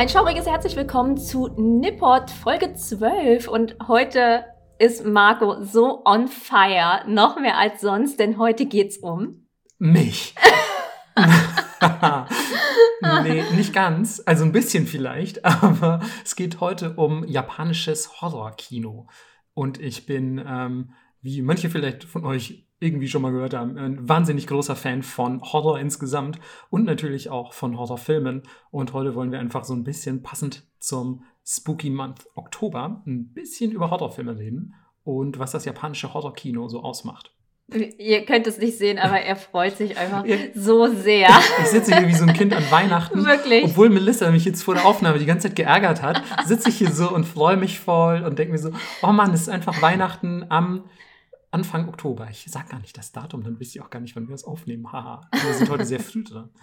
Ein schauriges herzlich willkommen zu Nippot Folge 12 und heute ist Marco so on fire, noch mehr als sonst, denn heute geht's um mich. nee, nicht ganz, also ein bisschen vielleicht, aber es geht heute um japanisches Horrorkino. Und ich bin, ähm, wie manche vielleicht von euch irgendwie schon mal gehört haben, ein wahnsinnig großer Fan von Horror insgesamt und natürlich auch von Horrorfilmen. Und heute wollen wir einfach so ein bisschen passend zum Spooky Month Oktober ein bisschen über Horrorfilme reden und was das japanische Horrorkino so ausmacht. Ihr könnt es nicht sehen, aber er freut sich einfach so sehr. Ich sitze hier wie so ein Kind an Weihnachten. Wirklich. Obwohl Melissa mich jetzt vor der Aufnahme die ganze Zeit geärgert hat, sitze ich hier so und freue mich voll und denke mir so, oh Mann, es ist einfach Weihnachten am Anfang Oktober. Ich sage gar nicht das Datum, dann wisst ihr auch gar nicht, wann wir das aufnehmen. Haha, wir sind heute sehr früh dran.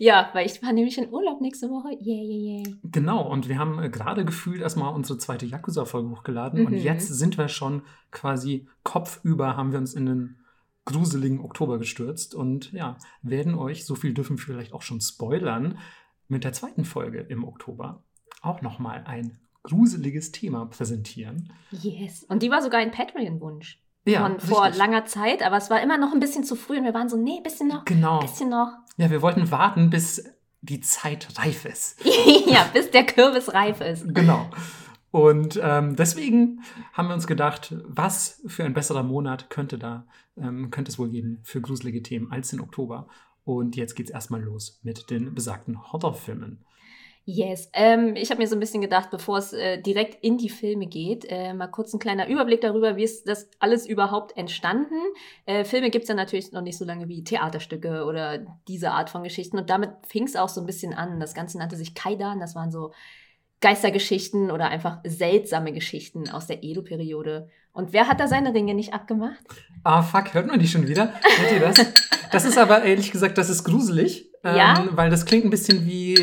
Ja, weil ich fahre nämlich in Urlaub nächste Woche. Yeah, yeah, yeah. Genau, und wir haben äh, gerade gefühlt erstmal unsere zweite Yakuza-Folge hochgeladen. Mhm. Und jetzt sind wir schon quasi kopfüber, haben wir uns in den gruseligen Oktober gestürzt und ja, werden euch, so viel dürfen wir vielleicht auch schon spoilern, mit der zweiten Folge im Oktober auch nochmal ein gruseliges Thema präsentieren. Yes. Und die war sogar ein Patreon-Wunsch ja, von richtig. vor langer Zeit, aber es war immer noch ein bisschen zu früh und wir waren so, nee, bisschen noch, genau. bisschen noch. Ja, wir wollten warten, bis die Zeit reif ist. ja, bis der Kürbis reif ist. Genau. Und ähm, deswegen haben wir uns gedacht, was für ein besserer Monat könnte da, ähm, könnte es wohl geben für gruselige Themen als den Oktober. Und jetzt geht es erstmal los mit den besagten Horrorfilmen. Yes. Ähm, ich habe mir so ein bisschen gedacht, bevor es äh, direkt in die Filme geht, äh, mal kurz ein kleiner Überblick darüber, wie ist das alles überhaupt entstanden. Äh, Filme gibt's ja natürlich noch nicht so lange wie Theaterstücke oder diese Art von Geschichten. Und damit fing es auch so ein bisschen an. Das Ganze nannte sich Kaidan. Das waren so Geistergeschichten oder einfach seltsame Geschichten aus der Edo-Periode. Und wer hat da seine Ringe nicht abgemacht? Ah, fuck, hört man die schon wieder? Hört ihr das? Das ist aber ehrlich gesagt, das ist gruselig. Ja? Ähm, weil das klingt ein bisschen wie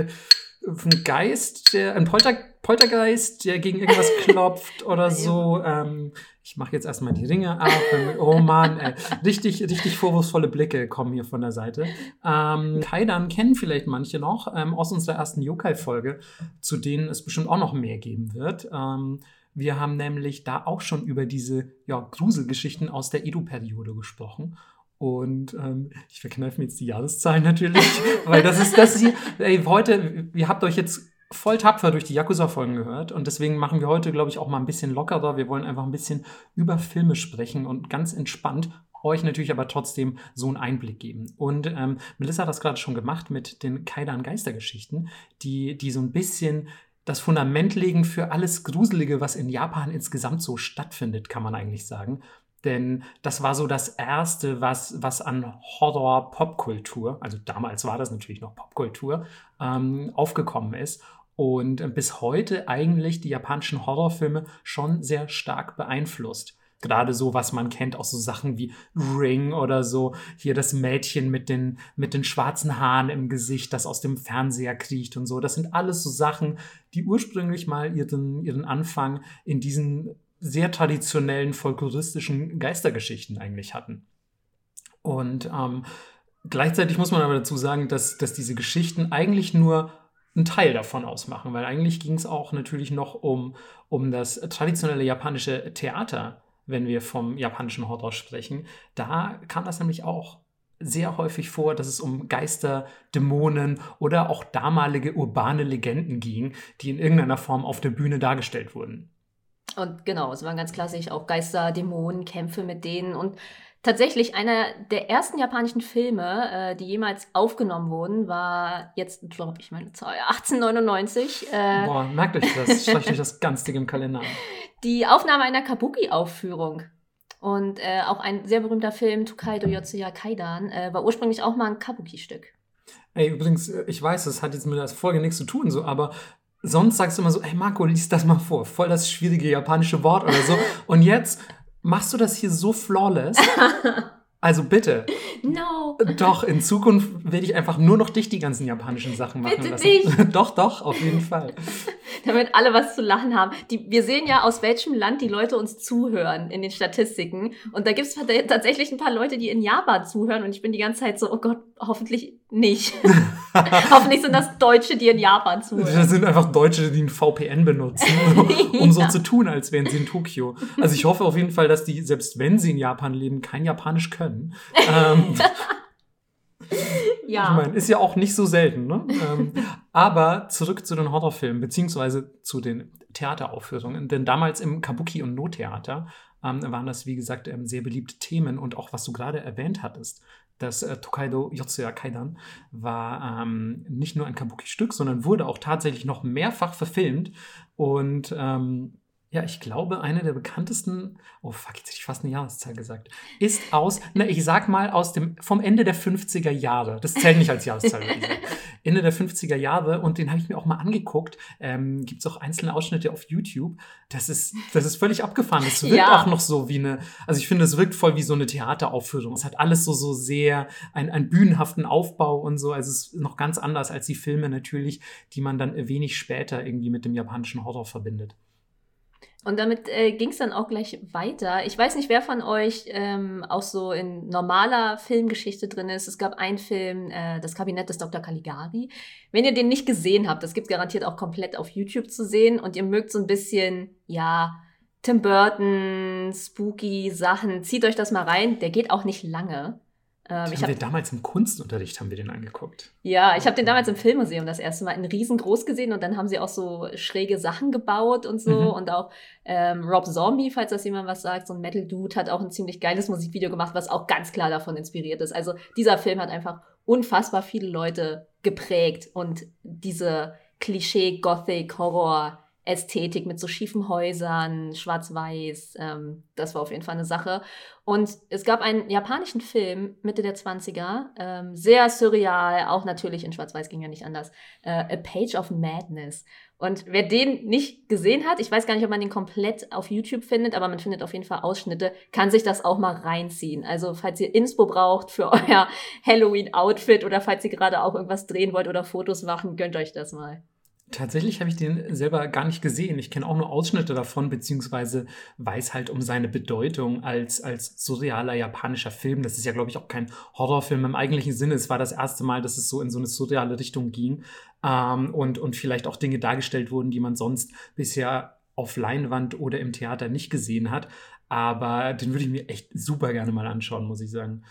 äh, ein Geist, der, ein Polter, Poltergeist, der gegen irgendwas klopft oder so. Ähm, ich mache jetzt erstmal die Ringe ab. Oh Mann, ey. richtig, richtig vorwurfsvolle Blicke kommen hier von der Seite. Ähm, Kaidan kennen vielleicht manche noch ähm, aus unserer ersten Yokai-Folge, zu denen es bestimmt auch noch mehr geben wird. Ähm, wir haben nämlich da auch schon über diese ja, Gruselgeschichten aus der Edo-Periode gesprochen. Und ähm, ich verkneife mir jetzt die Jahreszahlen natürlich, weil das ist das hier. Ey, heute, ihr habt euch jetzt voll tapfer durch die Yakuza-Folgen gehört und deswegen machen wir heute, glaube ich, auch mal ein bisschen lockerer. Wir wollen einfach ein bisschen über Filme sprechen und ganz entspannt euch natürlich aber trotzdem so einen Einblick geben. Und ähm, Melissa hat das gerade schon gemacht mit den Kaidan Geistergeschichten, die, die so ein bisschen das Fundament legen für alles Gruselige, was in Japan insgesamt so stattfindet, kann man eigentlich sagen. Denn das war so das Erste, was, was an Horror-Popkultur, also damals war das natürlich noch Popkultur, ähm, aufgekommen ist. Und bis heute eigentlich die japanischen Horrorfilme schon sehr stark beeinflusst. Gerade so, was man kennt, auch so Sachen wie Ring oder so. Hier das Mädchen mit den, mit den schwarzen Haaren im Gesicht, das aus dem Fernseher kriecht und so. Das sind alles so Sachen, die ursprünglich mal ihren, ihren Anfang in diesen sehr traditionellen folkloristischen Geistergeschichten eigentlich hatten. Und ähm, gleichzeitig muss man aber dazu sagen, dass, dass diese Geschichten eigentlich nur einen Teil davon ausmachen, weil eigentlich ging es auch natürlich noch um, um das traditionelle japanische Theater, wenn wir vom japanischen Horror sprechen. Da kam das nämlich auch sehr häufig vor, dass es um Geister, Dämonen oder auch damalige urbane Legenden ging, die in irgendeiner Form auf der Bühne dargestellt wurden. Und genau, es waren ganz klassisch auch Geister, Dämonen, Kämpfe mit denen. Und tatsächlich einer der ersten japanischen Filme, äh, die jemals aufgenommen wurden, war jetzt, glaube ich, meine Zahl, 1899. Äh, Boah, merkt euch das, schreibt euch das ganz dick im Kalender. Die Aufnahme einer Kabuki-Aufführung. Und äh, auch ein sehr berühmter Film, Tokaido Yotsuya Kaidan, äh, war ursprünglich auch mal ein Kabuki-Stück. Ey, übrigens, äh, ich weiß, das hat jetzt mit der Folge nichts zu tun, so, aber sonst sagst du immer so, ey Marco, lies das mal vor. Voll das schwierige japanische Wort oder so. Und jetzt machst du das hier so flawless. Also bitte. No. Doch, in Zukunft werde ich einfach nur noch dich die ganzen japanischen Sachen machen bitte lassen. Nicht. doch, doch, auf jeden Fall. damit alle was zu lachen haben. Die, wir sehen ja, aus welchem Land die Leute uns zuhören in den Statistiken. Und da gibt es tatsächlich ein paar Leute, die in Japan zuhören. Und ich bin die ganze Zeit so, oh Gott, hoffentlich nicht. hoffentlich sind das Deutsche, die in Japan zuhören. Das sind einfach Deutsche, die ein VPN benutzen, um so zu tun, als wären sie in Tokio. Also ich hoffe auf jeden Fall, dass die, selbst wenn sie in Japan leben, kein Japanisch können. ähm, ja. Ich meine, ist ja auch nicht so selten, ne? ähm, aber zurück zu den Horrorfilmen, beziehungsweise zu den Theateraufführungen. Denn damals im Kabuki- und No-Theater ähm, waren das, wie gesagt, ähm, sehr beliebte Themen und auch, was du gerade erwähnt hattest. Das äh, Tokaido Yotsuya Kaidan war ähm, nicht nur ein Kabuki-Stück, sondern wurde auch tatsächlich noch mehrfach verfilmt. Und ähm, ja, ich glaube, eine der bekanntesten, oh fuck, jetzt hätte ich fast eine Jahreszahl gesagt, ist aus, na, ich sag mal, aus dem, vom Ende der 50er Jahre. Das zählt nicht als Jahreszahl. Ende der 50er Jahre und den habe ich mir auch mal angeguckt. Ähm, Gibt es auch einzelne Ausschnitte auf YouTube. Das ist, das ist völlig abgefahren. Es wirkt ja. auch noch so wie eine, also ich finde, es wirkt voll wie so eine Theateraufführung. Es hat alles so, so sehr, einen, einen bühnenhaften Aufbau und so. Also es ist noch ganz anders als die Filme natürlich, die man dann wenig später irgendwie mit dem japanischen Horror verbindet. Und damit äh, ging es dann auch gleich weiter. Ich weiß nicht, wer von euch ähm, auch so in normaler Filmgeschichte drin ist. Es gab einen Film, äh, Das Kabinett des Dr. Caligari. Wenn ihr den nicht gesehen habt, das gibt garantiert auch komplett auf YouTube zu sehen und ihr mögt so ein bisschen, ja, Tim Burton, spooky Sachen, zieht euch das mal rein. Der geht auch nicht lange. Ähm, ich haben hab, wir damals im Kunstunterricht haben wir den angeguckt. Ja, ich habe den damals im Filmmuseum das erste Mal in riesengroß gesehen und dann haben sie auch so schräge Sachen gebaut und so mhm. und auch ähm, Rob Zombie, falls das jemand was sagt, so ein Metal Dude hat auch ein ziemlich geiles Musikvideo gemacht, was auch ganz klar davon inspiriert ist. Also dieser Film hat einfach unfassbar viele Leute geprägt und diese Klischee Gothic Horror Ästhetik mit so schiefen Häusern, schwarz-weiß. Ähm, das war auf jeden Fall eine Sache. Und es gab einen japanischen Film Mitte der 20er, ähm, sehr surreal, auch natürlich in schwarz-weiß ging ja nicht anders. Äh, A Page of Madness. Und wer den nicht gesehen hat, ich weiß gar nicht, ob man den komplett auf YouTube findet, aber man findet auf jeden Fall Ausschnitte, kann sich das auch mal reinziehen. Also falls ihr Inspo braucht für euer Halloween-Outfit oder falls ihr gerade auch irgendwas drehen wollt oder Fotos machen, gönnt euch das mal. Tatsächlich habe ich den selber gar nicht gesehen. Ich kenne auch nur Ausschnitte davon, beziehungsweise weiß halt um seine Bedeutung als, als surrealer japanischer Film. Das ist ja, glaube ich, auch kein Horrorfilm im eigentlichen Sinne. Es war das erste Mal, dass es so in so eine surreale Richtung ging ähm, und, und vielleicht auch Dinge dargestellt wurden, die man sonst bisher auf Leinwand oder im Theater nicht gesehen hat. Aber den würde ich mir echt super gerne mal anschauen, muss ich sagen.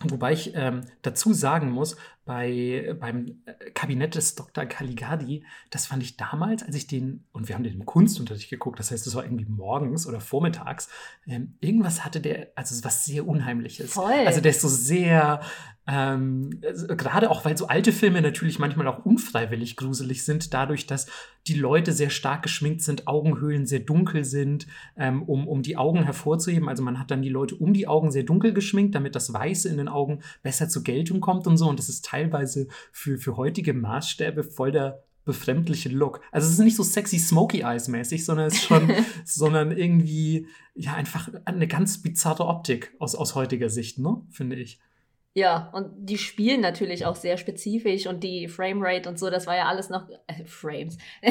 Wobei ich ähm, dazu sagen muss, bei, beim äh, Kabinett des Dr. Caligari, das fand ich damals, als ich den, und wir haben den im Kunstunterricht geguckt, das heißt, es war irgendwie morgens oder vormittags, ähm, irgendwas hatte der, also was sehr Unheimliches. Voll. Also der ist so sehr, ähm, also gerade auch, weil so alte Filme natürlich manchmal auch unfreiwillig gruselig sind, dadurch, dass die Leute sehr stark geschminkt sind, Augenhöhlen sehr dunkel sind, ähm, um, um die Augen hervorzuheben. Also man hat dann die Leute um die Augen sehr dunkel geschminkt, damit das Weiße in den Augen besser zur Geltung kommt und so. Und das ist teilweise für, für heutige Maßstäbe voll der befremdliche Look. Also es ist nicht so sexy Smoky Eyes mäßig, sondern es ist schon, sondern irgendwie ja einfach eine ganz bizarre Optik aus, aus heutiger Sicht, ne, finde ich. Ja, und die spielen natürlich auch sehr spezifisch und die Framerate und so, das war ja alles noch äh, Frames.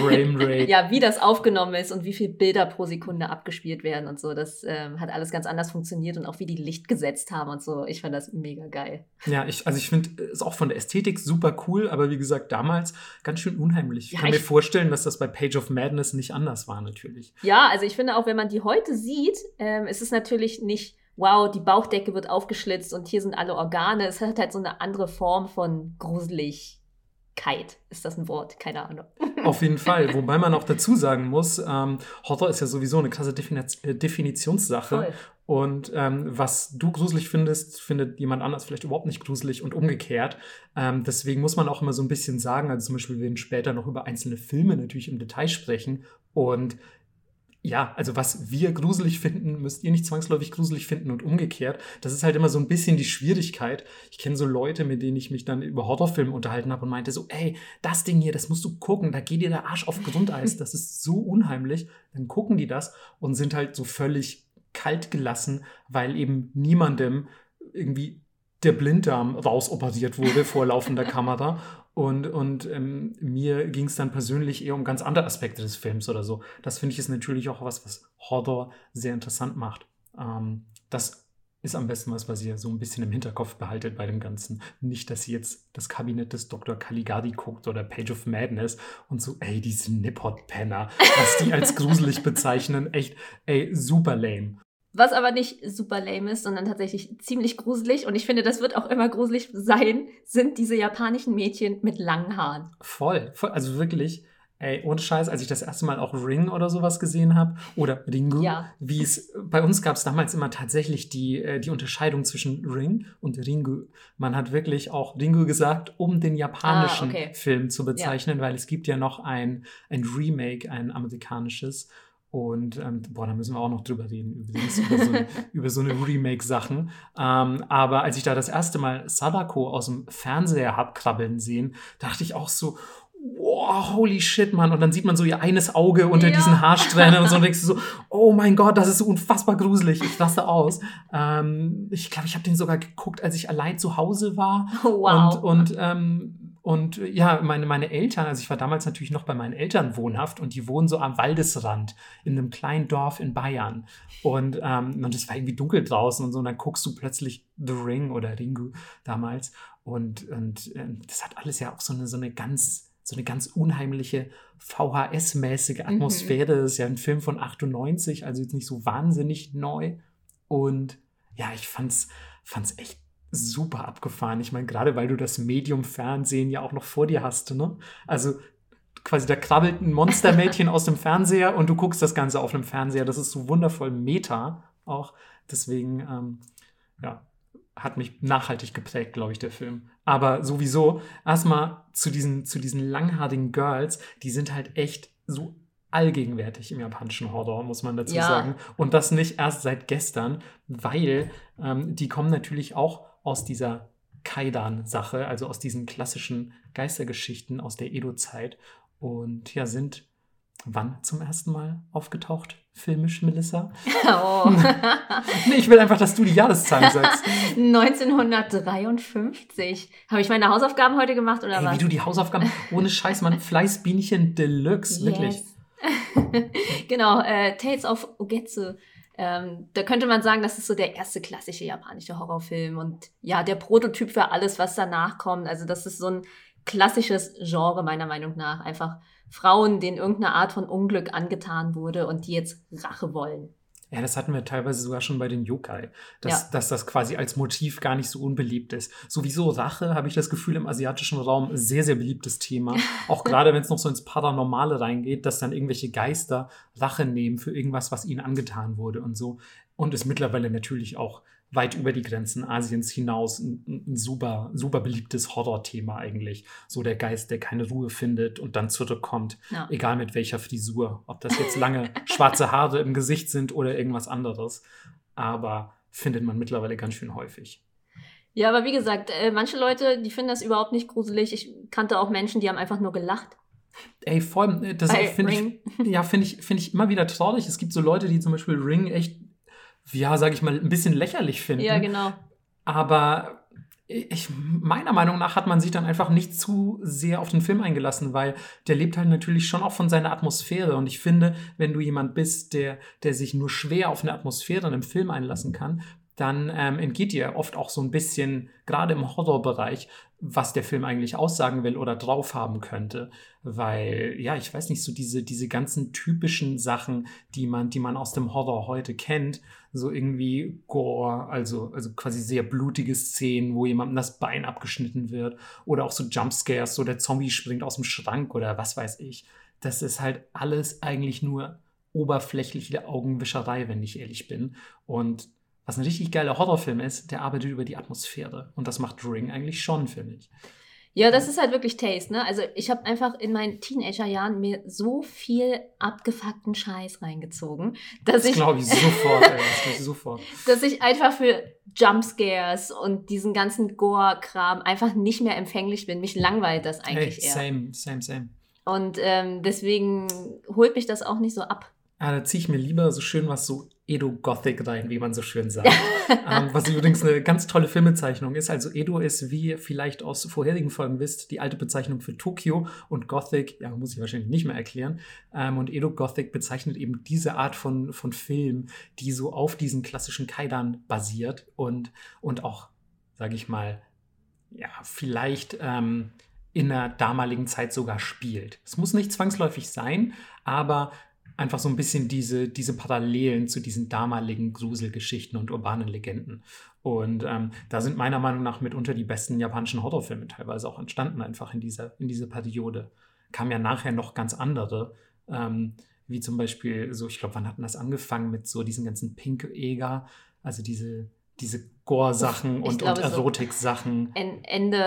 Framerate. Ja, wie das aufgenommen ist und wie viele Bilder pro Sekunde abgespielt werden und so, das ähm, hat alles ganz anders funktioniert und auch wie die Licht gesetzt haben und so. Ich fand das mega geil. Ja, ich, also ich finde es auch von der Ästhetik super cool, aber wie gesagt, damals ganz schön unheimlich. Ich kann ich mir vorstellen, dass das bei Page of Madness nicht anders war, natürlich. Ja, also ich finde auch, wenn man die heute sieht, ähm, ist es natürlich nicht wow, die Bauchdecke wird aufgeschlitzt und hier sind alle Organe. Es hat halt so eine andere Form von Gruseligkeit. Ist das ein Wort? Keine Ahnung. Auf jeden Fall. Wobei man auch dazu sagen muss, ähm, Horror ist ja sowieso eine krasse Definiz äh, Definitionssache. Voll. Und ähm, was du gruselig findest, findet jemand anders vielleicht überhaupt nicht gruselig und umgekehrt. Ähm, deswegen muss man auch immer so ein bisschen sagen, also zum Beispiel, wir werden später noch über einzelne Filme natürlich im Detail sprechen. Und ja, also was wir gruselig finden, müsst ihr nicht zwangsläufig gruselig finden und umgekehrt. Das ist halt immer so ein bisschen die Schwierigkeit. Ich kenne so Leute, mit denen ich mich dann über Horrorfilme unterhalten habe und meinte so, ey, das Ding hier, das musst du gucken, da geht dir der Arsch auf Grundeis, das ist so unheimlich. Dann gucken die das und sind halt so völlig kalt gelassen, weil eben niemandem irgendwie der Blinddarm rausoperiert wurde vor laufender Kamera. Und, und ähm, mir ging es dann persönlich eher um ganz andere Aspekte des Films oder so. Das finde ich ist natürlich auch was, was Horror sehr interessant macht. Ähm, das ist am besten was, was ihr so ein bisschen im Hinterkopf behaltet bei dem Ganzen. Nicht, dass ihr jetzt das Kabinett des Dr. Caligari guckt oder Page of Madness und so, ey, diese Nippot-Penner, was die als gruselig bezeichnen, echt, ey, super lame. Was aber nicht super lame ist, sondern tatsächlich ziemlich gruselig und ich finde, das wird auch immer gruselig sein, sind diese japanischen Mädchen mit langen Haaren. Voll, voll also wirklich. Ey, ohne Scheiß, als ich das erste Mal auch Ring oder sowas gesehen habe, oder Ringu, Ja. wie es, bei uns gab es damals immer tatsächlich die, äh, die Unterscheidung zwischen Ring und Ringu. Man hat wirklich auch Ringu gesagt, um den japanischen Ah, okay. Film zu bezeichnen, weil es gibt ja noch ein, ein Remake, ein amerikanisches. Und ähm, boah, da müssen wir auch noch drüber reden, übrigens, über so, über so eine Remake-Sachen. Ähm, aber als ich da das erste Mal Sadako aus dem Fernseher hab krabbeln sehen, dachte ich auch so, wow, holy shit, Mann. Und dann sieht man so ihr eines Auge unter Ja. diesen Haarsträhnen und so und denkst du so, oh mein Gott, das ist so unfassbar gruselig. Ich raste aus. Ähm, ich glaube, ich habe den sogar geguckt, als ich allein zu Hause war. Wow. Und, und, ähm, und ja, meine, meine Eltern, also ich war damals natürlich noch bei meinen Eltern wohnhaft und die wohnen so am Waldesrand in einem kleinen Dorf in Bayern. Und, ähm, und es war irgendwie dunkel draußen und so. Und dann guckst du plötzlich The Ring oder Ringu damals. Und, und ähm, das hat alles ja auch so eine, so eine ganz, so eine ganz unheimliche VHS-mäßige Atmosphäre. Das ist ja ein Film von 98, also jetzt nicht so wahnsinnig neu. Und ja, ich fand's, fand's echt super abgefahren. Ich meine, gerade weil du das Medium Fernsehen ja auch noch vor dir hast, ne? Also quasi da krabbelt ein Monstermädchen aus dem Fernseher und du guckst das Ganze auf einem Fernseher. Das ist so wundervoll Meta auch. Deswegen, ähm, ja, hat mich nachhaltig geprägt, glaube ich, der Film. Aber sowieso, erstmal zu diesen, zu diesen langhaarigen Girls, die sind halt echt so allgegenwärtig im japanischen Horror, muss man dazu Ja. sagen. Und das nicht erst seit gestern, weil ähm, die kommen natürlich auch aus dieser Kaidan-Sache, also aus diesen klassischen Geistergeschichten aus der Edo-Zeit. Und ja, sind wann zum ersten Mal aufgetaucht? Filmisch, Melissa? Oh. Nee, ich will einfach, dass du die Jahreszahlen sagst. 1953. Habe ich meine Hausaufgaben heute gemacht oder Ey, was? wie du die Hausaufgaben, ohne Scheiß, Mann, Fleißbienchen Deluxe, wirklich. Yes. genau, äh, Tales of Ugetsu. Ähm, da könnte man sagen, das ist so der erste klassische japanische Horrorfilm und ja, der Prototyp für alles, was danach kommt. Also das ist so ein klassisches Genre meiner Meinung nach. Einfach Frauen, denen irgendeine Art von Unglück angetan wurde und die jetzt Rache wollen. Ja, das hatten wir teilweise sogar schon bei den Yokai, dass, Ja. dass das quasi als Motiv gar nicht so unbeliebt ist. Sowieso Rache, habe ich das Gefühl, im asiatischen Raum sehr, sehr beliebtes Thema. Auch gerade wenn es noch so ins Paranormale reingeht, dass dann irgendwelche Geister Rache nehmen für irgendwas, was ihnen angetan wurde und so. Und ist mittlerweile natürlich auch weit über die Grenzen Asiens hinaus ein, ein super, super beliebtes Horrorthema eigentlich. So der Geist, der keine Ruhe findet und dann zurückkommt. Ja. Egal mit welcher Frisur. Ob das jetzt lange schwarze Haare im Gesicht sind oder irgendwas anderes. Aber findet man mittlerweile ganz schön häufig. Ja, aber wie gesagt, äh, manche Leute, die finden das überhaupt nicht gruselig. Ich kannte auch Menschen, die haben einfach nur gelacht. Ey, vor allem, äh, das finde ich, ja, finde ich, finde ich immer wieder traurig. Es gibt so Leute, die zum Beispiel Ring echt, ja, sage ich mal, ein bisschen lächerlich finden. Ja, genau. Aber ich, meiner Meinung nach hat man sich dann einfach nicht zu sehr auf den Film eingelassen, weil der lebt halt natürlich schon auch von seiner Atmosphäre. Und ich finde, wenn du jemand bist, der, der sich nur schwer auf eine Atmosphäre in einem Film einlassen kann, dann ähm, entgeht dir oft auch so ein bisschen, gerade im Horrorbereich, was der Film eigentlich aussagen will oder drauf haben könnte. Weil, ja, ich weiß nicht, so diese, diese ganzen typischen Sachen, die man, die man aus dem Horror heute kennt, so irgendwie Gore, also, also quasi sehr blutige Szenen, wo jemandem das Bein abgeschnitten wird, oder auch so Jumpscares, so der Zombie springt aus dem Schrank oder was weiß ich. Das ist halt alles eigentlich nur oberflächliche Augenwischerei, wenn ich ehrlich bin. Und was ein richtig geiler Horrorfilm ist, der arbeitet über die Atmosphäre. Und das macht Ring eigentlich schon, finde ich. Ja, das ist halt wirklich Taste, ne? Also ich habe einfach in meinen Teenagerjahren mir so viel abgefuckten Scheiß reingezogen, dass Das ich, glaube ich sofort, ey. Das glaube ich sofort. dass ich einfach für Jumpscares und diesen ganzen Gore-Kram einfach nicht mehr empfänglich bin. Mich langweilt das Hey, eigentlich eher. same, same, same. Und ähm, deswegen holt mich das auch nicht so ab. Ah, da ziehe ich mir lieber so schön was so Edo Gothic rein, wie man so schön sagt. ähm, was übrigens eine ganz tolle Filmbezeichnung ist. Also Edo ist, wie ihr vielleicht aus vorherigen Folgen wisst, die alte Bezeichnung für Tokio und Gothic, ja, muss ich wahrscheinlich nicht mehr erklären. Ähm, und Edo Gothic bezeichnet eben diese Art von, von Film, die so auf diesen klassischen Kaidan basiert und, und auch, sage ich mal, ja, vielleicht ähm, in der damaligen Zeit sogar spielt. Es muss nicht zwangsläufig sein, aber einfach so ein bisschen diese, diese Parallelen zu diesen damaligen Gruselgeschichten und urbanen Legenden. Und ähm, da sind meiner Meinung nach mitunter die besten japanischen Horrorfilme teilweise auch entstanden, einfach in dieser, in dieser Periode. Kamen ja nachher noch ganz andere, ähm, wie zum Beispiel, so, ich glaube, wann hatten das angefangen mit so diesen ganzen Pink-Eger, also diese diese Gore-Sachen und, und Erotik-Sachen. So Ende,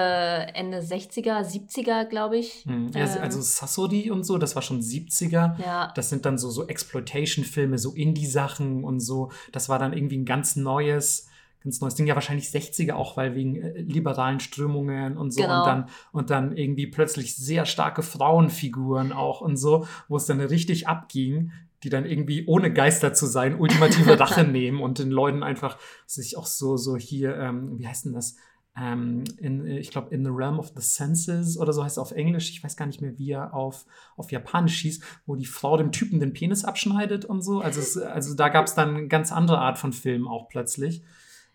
Ende 60er, 70er, glaube ich. Hm. Ja, ähm. also Sassodi und so, das war schon 70er. Ja. Das sind dann so, so Exploitation-Filme, so Indie-Sachen und so. Das war dann irgendwie ein ganz neues, ganz neues Ding. Ja, wahrscheinlich 60er auch, weil wegen äh, liberalen Strömungen und so. Genau. Und, dann, und dann irgendwie plötzlich sehr starke Frauenfiguren auch und so, wo es dann richtig abging die dann irgendwie ohne Geister zu sein ultimative Rache nehmen und den Leuten einfach sich auch so so hier ähm, wie heißt denn das? Ähm, in, ich glaube in the realm of the senses oder so heißt es auf Englisch. Ich weiß gar nicht mehr wie er auf auf Japanisch hieß wo die Frau dem Typen den Penis abschneidet und so. Also es, also da gab es dann eine ganz andere Art von Film auch plötzlich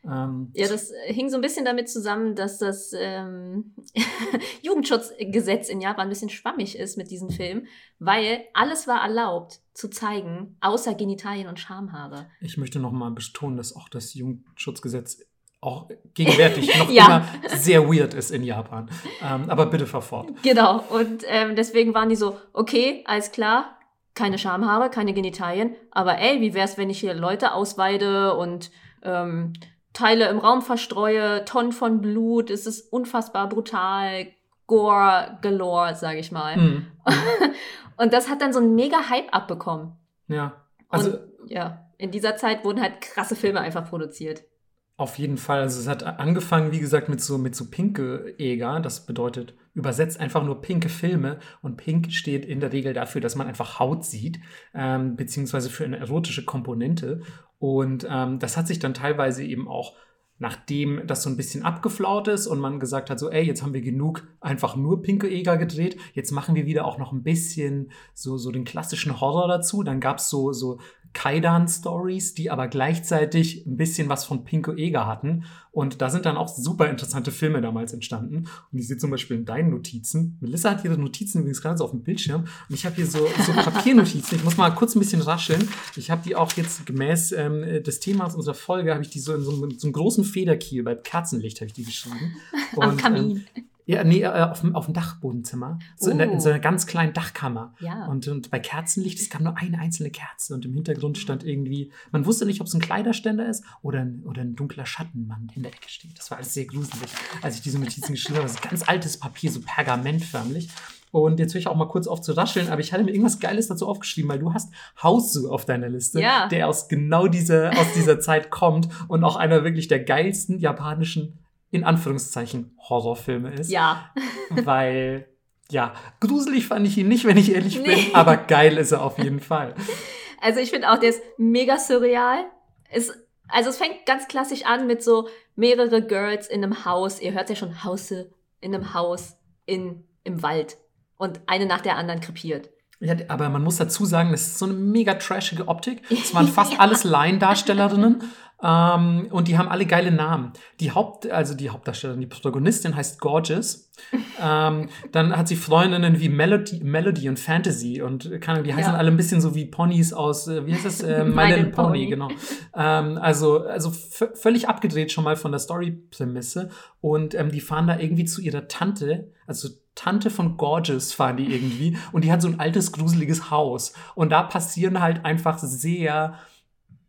ähm, ja, das hing so ein bisschen damit zusammen, dass das ähm, Jugendschutzgesetz in Japan ein bisschen schwammig ist mit diesem Film, weil alles war erlaubt zu zeigen, außer Genitalien und Schamhaare. Ich möchte nochmal betonen, dass auch das Jugendschutzgesetz auch gegenwärtig noch ja. immer sehr weird ist in Japan. Ähm, aber bitte fahr fort. Genau, und ähm, deswegen waren die so, okay, alles klar, keine Schamhaare, keine Genitalien, aber ey, wie wär's, wenn ich hier Leute ausweide und ähm, Teile im Raum verstreue, Tonnen von Blut, es ist unfassbar brutal, Gore galore, sage ich mal. Mhm. und das hat dann so einen mega Hype abbekommen. Ja. Also und, ja, in dieser Zeit wurden halt krasse Filme einfach produziert. Auf jeden Fall. Also es hat angefangen, wie gesagt, mit so, mit so pinke Eger. Das bedeutet übersetzt einfach nur pinke Filme. Und pink steht in der Regel dafür, dass man einfach Haut sieht, ähm, beziehungsweise für eine erotische Komponente. Und ähm, das hat sich dann teilweise eben auch nachdem das so ein bisschen abgeflaut ist und man gesagt hat, so, ey, jetzt haben wir genug einfach nur pinke Eger gedreht, jetzt machen wir wieder auch noch ein bisschen so, so den klassischen Horror dazu. Dann gab es so, so Kaidan-Stories, die aber gleichzeitig ein bisschen was von Pinko Eger hatten. Und da sind dann auch super interessante Filme damals entstanden. Und ich sehe zum Beispiel in deinen Notizen. Melissa hat ihre Notizen übrigens gerade so auf dem Bildschirm. Und ich habe hier so, so Papiernotizen. Ich muss mal kurz ein bisschen rascheln. Ich habe die auch jetzt gemäß ähm, des Themas unserer Folge, habe ich die so in so, einem, so einem großen Federkiel bei Kerzenlicht habe ich die geschrieben. Und, Am Kamin. Ähm, ja, nee, äh, auf, dem, auf dem Dachbodenzimmer. So, oh. in, der, in, so einer ganz kleinen Dachkammer. Ja. Und, und bei Kerzenlicht, es gab nur eine einzelne Kerze und im Hintergrund stand irgendwie, man wusste nicht, ob es ein Kleiderständer ist oder ein, oder ein dunkler Schattenmann in der Ecke steht. Das war alles sehr gruselig, als ich diese Notizen geschrieben habe. Das ist ganz altes Papier, so pergamentförmlich. Und jetzt höre ich auch mal kurz auf zu rascheln, aber ich hatte mir irgendwas Geiles dazu aufgeschrieben, weil du hast Hausu auf deiner Liste, ja. der aus genau dieser, aus dieser Zeit kommt und auch einer wirklich der geilsten japanischen in Anführungszeichen Horrorfilme ist. Ja. weil, ja, gruselig fand ich ihn nicht, wenn ich ehrlich nee. bin, aber geil ist er auf jeden Fall. Also ich finde auch, der ist mega surreal. Es, also es fängt ganz klassisch an mit so mehrere Girls in einem Haus. Ihr hört ja schon Hause in einem Haus in, im Wald. Und eine nach der anderen krepiert. Ja, aber man muss dazu sagen, das ist so eine mega trashige Optik. Es waren fast ja. alles Laiendarstellerinnen. Ähm, und die haben alle geile Namen. Die Haupt, also die Hauptdarstellerin, die Protagonistin heißt Gorgeous. ähm, dann hat sie Freundinnen wie Melody, Melody und Fantasy und kann, die heißen ja. alle ein bisschen so wie Ponys aus, äh, wie heißt das? Äh, My Little Pony, Pony, genau. Ähm, also also völlig abgedreht schon mal von der Story-Prämisse. Und ähm, die fahren da irgendwie zu ihrer Tante, also Tante von Gorgeous fahren die irgendwie und die hat so ein altes, gruseliges Haus. Und da passieren halt einfach sehr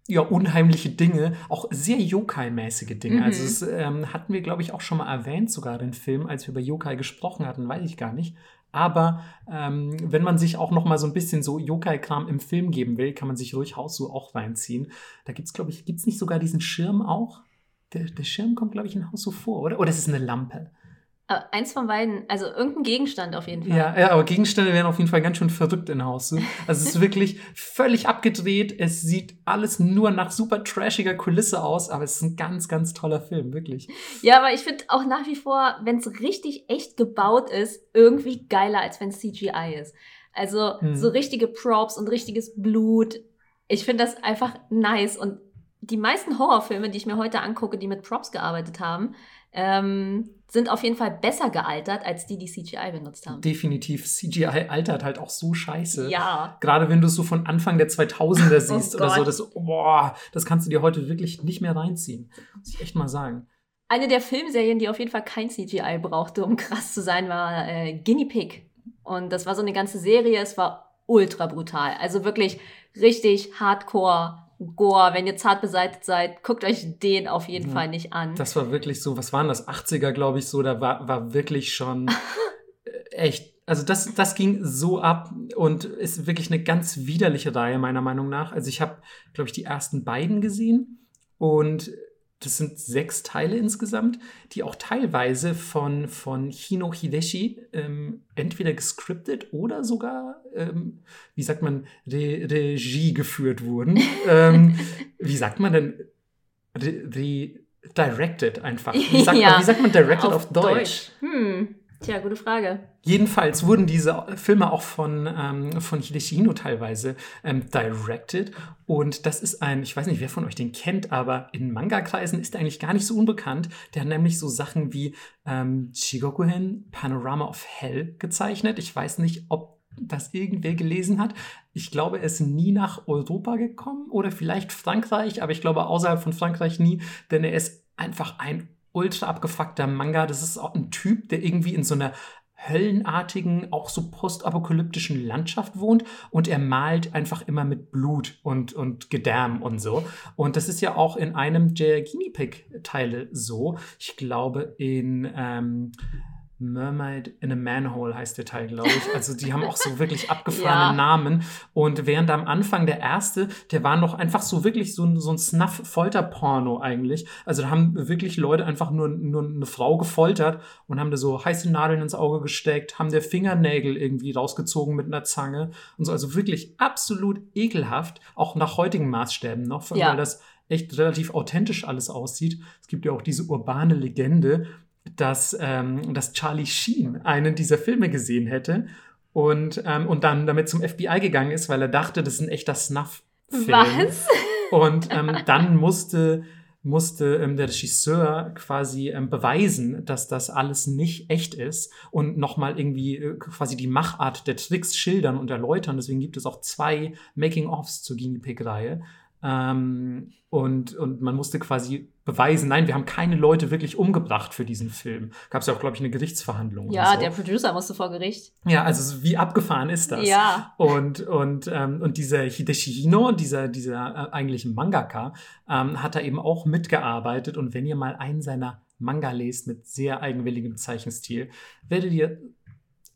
ja, unheimliche Dinge, auch sehr Yokai-mäßige Dinge. Also mhm. Also das ähm, hatten wir, glaube ich, auch schon mal erwähnt, sogar den Film, als wir über Yokai gesprochen hatten, weiß ich gar nicht. Aber ähm, wenn man sich auch noch mal so ein bisschen so Yokai-Kram im Film geben will, kann man sich ruhig Haus so auch reinziehen. Da gibt es, glaube ich, gibt es nicht sogar diesen Schirm auch? Der, der Schirm kommt, glaube ich, in Haus so vor, oder? Oder ist es eine Lampe? Aber eins von beiden, also irgendein Gegenstand auf jeden Fall. Ja, ja, aber Gegenstände werden auf jeden Fall ganz schön verrückt in Haus. Also es ist wirklich völlig abgedreht. Es sieht alles nur nach super trashiger Kulisse aus, aber es ist ein ganz, ganz toller Film, wirklich. Ja, aber ich finde auch nach wie vor, wenn es richtig echt gebaut ist, irgendwie geiler, als wenn es CGI ist. Also hm. so richtige Props und richtiges Blut. Ich finde das einfach nice. Und die meisten Horrorfilme, die ich mir heute angucke, die mit Props gearbeitet haben, ähm, sind auf jeden Fall besser gealtert als die, die CGI benutzt haben. Definitiv. CGI altert halt auch so scheiße. Ja. Gerade wenn du es so von Anfang der 2000er siehst oh oder so, das, boah, das kannst du dir heute wirklich nicht mehr reinziehen. Muss ich echt mal sagen. Eine der Filmserien, die auf jeden Fall kein CGI brauchte, um krass zu sein, war äh, Guinea Pig. Und das war so eine ganze Serie. Es war ultra brutal. Also wirklich richtig hardcore Gore, wenn ihr zart beseitigt seid, guckt euch den auf jeden ja, Fall nicht an. Das war wirklich so, was waren das? 80er, glaube ich, so, da war, war wirklich schon äh, echt. Also das, das ging so ab und ist wirklich eine ganz widerliche Reihe, meiner Meinung nach. Also ich habe, glaube ich, die ersten beiden gesehen und das sind sechs Teile insgesamt, die auch teilweise von, von Hino Hideshi ähm, entweder gescriptet oder sogar, ähm, wie sagt man, Re Regie geführt wurden. ähm, wie sagt man denn? Re, Re directed einfach. Wie sagt, ja, man, wie sagt man directed auf, auf Deutsch? Deutsch. Hm. Tja, gute Frage. Jedenfalls wurden diese Filme auch von, ähm, von Hideshi Hino teilweise ähm, directed. Und das ist ein, ich weiß nicht, wer von euch den kennt, aber in Manga-Kreisen ist er eigentlich gar nicht so unbekannt. Der hat nämlich so Sachen wie ähm, Chigokuhen Panorama of Hell gezeichnet. Ich weiß nicht, ob das irgendwer gelesen hat. Ich glaube, er ist nie nach Europa gekommen oder vielleicht Frankreich, aber ich glaube außerhalb von Frankreich nie, denn er ist einfach ein ultra abgefuckter Manga. Das ist auch ein Typ, der irgendwie in so einer höllenartigen, auch so postapokalyptischen Landschaft wohnt und er malt einfach immer mit Blut und, und Gedärm und so. Und das ist ja auch in einem der Guinea Pig-Teile so. Ich glaube, in ähm, Mermaid in a Manhole heißt der Teil, glaube ich. Also die haben auch so wirklich abgefahrene ja. Namen. Und während am Anfang der erste, der war noch einfach so wirklich so, so ein Snuff-Folter-Porno eigentlich. Also da haben wirklich Leute einfach nur, nur eine Frau gefoltert und haben da so heiße Nadeln ins Auge gesteckt, haben der Fingernägel irgendwie rausgezogen mit einer Zange und so. Also wirklich absolut ekelhaft, auch nach heutigen Maßstäben noch, ja. weil das echt relativ authentisch alles aussieht. Es gibt ja auch diese urbane Legende, dass, ähm, dass Charlie Sheen einen dieser Filme gesehen hätte und, ähm, und dann damit zum FBI gegangen ist, weil er dachte, das ist ein echter Snuff-Film. Was? Und ähm, dann musste, musste ähm, der Regisseur quasi ähm, beweisen, dass das alles nicht echt ist und nochmal irgendwie äh, quasi die Machart der Tricks schildern und erläutern. Deswegen gibt es auch zwei Making-ofs zur Guinea Pig-Reihe. Ähm, und, und man musste quasi beweisen, nein, wir haben keine Leute wirklich umgebracht für diesen Film. Gab es ja auch, glaube ich, eine Gerichtsverhandlung. Ja, so. der Producer musste vor Gericht. Ja, also wie abgefahren ist das? Ja. Und, und, ähm, und dieser Hideshi Hino, dieser, dieser äh, eigentliche Mangaka, ähm, hat da eben auch mitgearbeitet. Und wenn ihr mal einen seiner Manga lest mit sehr eigenwilligem Zeichenstil, werdet ihr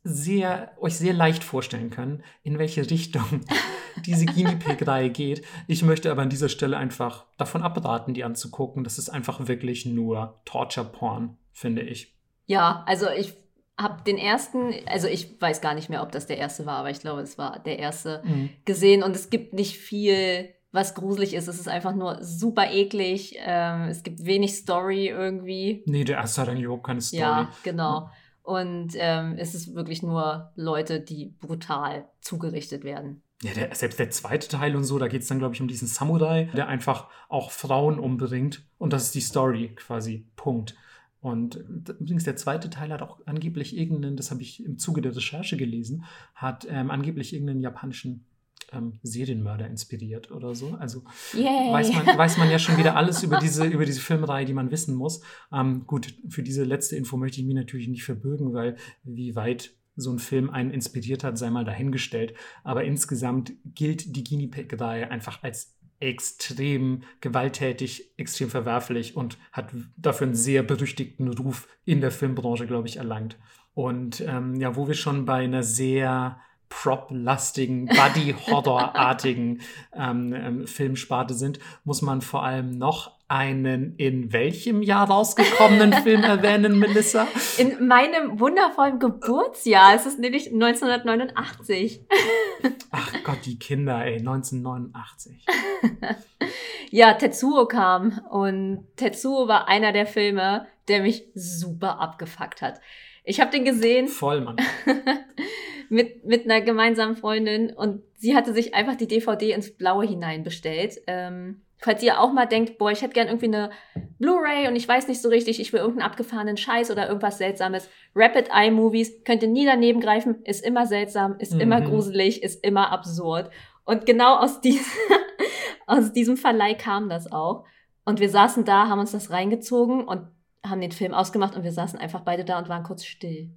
sehr, euch sehr leicht vorstellen können, in welche Richtung diese Guinea Pig-Reihe geht. Ich möchte aber an dieser Stelle einfach davon abraten, die anzugucken. Das ist einfach wirklich nur Torture-Porn, finde ich. Ja, also ich habe den ersten, also ich weiß gar nicht mehr, ob das der erste war, aber ich glaube, es war der erste mhm. gesehen und es gibt nicht viel, was gruselig ist. Es ist einfach nur super eklig. Ähm, es gibt wenig Story irgendwie. Nee, der erste hat eigentlich überhaupt keine Story. Ja, genau. Und ähm, es ist wirklich nur Leute, die brutal zugerichtet werden. Ja, der, selbst der zweite Teil und so, da geht es dann, glaube ich, um diesen Samurai, der einfach auch Frauen umbringt. Und das ist die Story quasi. Punkt. Und übrigens, der zweite Teil hat auch angeblich irgendeinen, das habe ich im Zuge der Recherche gelesen, hat ähm, angeblich irgendeinen japanischen ähm, Serienmörder inspiriert oder so. Also weiß man, weiß man ja schon wieder alles über diese, über diese Filmreihe, die man wissen muss. Ähm, gut, für diese letzte Info möchte ich mich natürlich nicht verbürgen, weil wie weit so ein Film einen inspiriert hat, sei mal dahingestellt. Aber insgesamt gilt die Guinea Pig-Reihe einfach als extrem gewalttätig, extrem verwerflich und hat dafür einen sehr berüchtigten Ruf in der Filmbranche, glaube ich, erlangt. Und ähm, ja, wo wir schon bei einer sehr Prop-lastigen, Buddy-Horror-artigen ähm, ähm, Filmsparte sind, muss man vor allem noch einen in welchem Jahr rausgekommenen Film erwähnen, Melissa? In meinem wundervollen Geburtsjahr. Es ist nämlich 1989. Ach Gott, die Kinder, ey, 1989. ja, Tetsuo kam und Tetsuo war einer der Filme, der mich super abgefuckt hat. Ich habe den gesehen. Voll, Mann. mit, mit einer gemeinsamen Freundin und sie hatte sich einfach die DVD ins Blaue hinein bestellt. Ähm, falls ihr auch mal denkt, boah, ich hätte gern irgendwie eine Blu-ray und ich weiß nicht so richtig, ich will irgendeinen abgefahrenen Scheiß oder irgendwas Seltsames. Rapid Eye Movies könnt ihr nie daneben greifen, ist immer seltsam, ist mhm. immer gruselig, ist immer absurd. Und genau aus, dies aus diesem Verleih kam das auch. Und wir saßen da, haben uns das reingezogen und haben den Film ausgemacht und wir saßen einfach beide da und waren kurz still.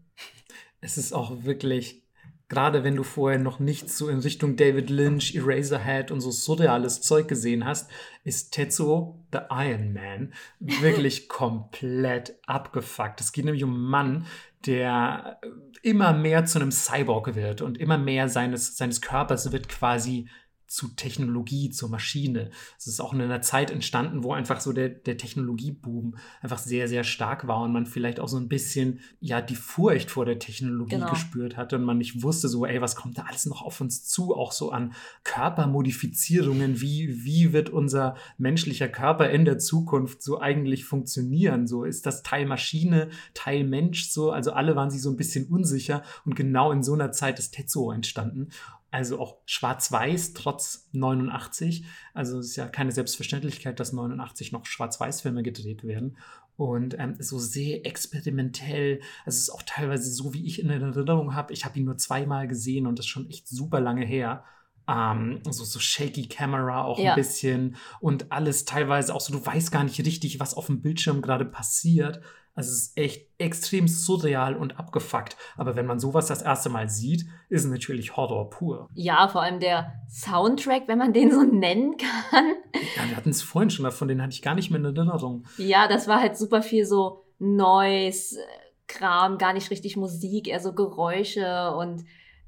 Es ist auch wirklich gerade wenn du vorher noch nichts so in Richtung David Lynch, Eraserhead und so surreales Zeug gesehen hast, ist Tetsuo the Iron Man wirklich komplett abgefuckt. Es geht nämlich um einen Mann, der immer mehr zu einem Cyborg wird und immer mehr seines, seines Körpers wird quasi zu Technologie, zur Maschine. Es ist auch in einer Zeit entstanden, wo einfach so der, der Technologieboom einfach sehr, sehr stark war und man vielleicht auch so ein bisschen, ja, die Furcht vor der Technologie genau. gespürt hatte und man nicht wusste so, ey, was kommt da alles noch auf uns zu, auch so an Körpermodifizierungen, wie, wie wird unser menschlicher Körper in der Zukunft so eigentlich funktionieren? So, ist das Teil Maschine, Teil Mensch so? Also alle waren sich so ein bisschen unsicher und genau in so einer Zeit ist Tetsuo entstanden also auch schwarz-weiß trotz 89. Also es ist ja keine Selbstverständlichkeit, dass 89 noch Schwarz-Weiß-Filme gedreht werden. Und ähm, so sehr experimentell. Also es ist auch teilweise so, wie ich in Erinnerung habe. Ich habe ihn nur zweimal gesehen und das ist schon echt super lange her. Ähm, so, so shaky Camera auch ja. ein bisschen und alles teilweise auch so, du weißt gar nicht richtig, was auf dem Bildschirm gerade passiert. Also es ist echt extrem surreal und abgefuckt. Aber wenn man sowas das erste Mal sieht, ist es natürlich Horror pur. Ja, vor allem der Soundtrack, wenn man den so nennen kann. Ja, wir hatten es vorhin schon davon, den hatte ich gar nicht mehr in Erinnerung. Ja, das war halt super viel so Noise, Kram, gar nicht richtig Musik, eher so Geräusche und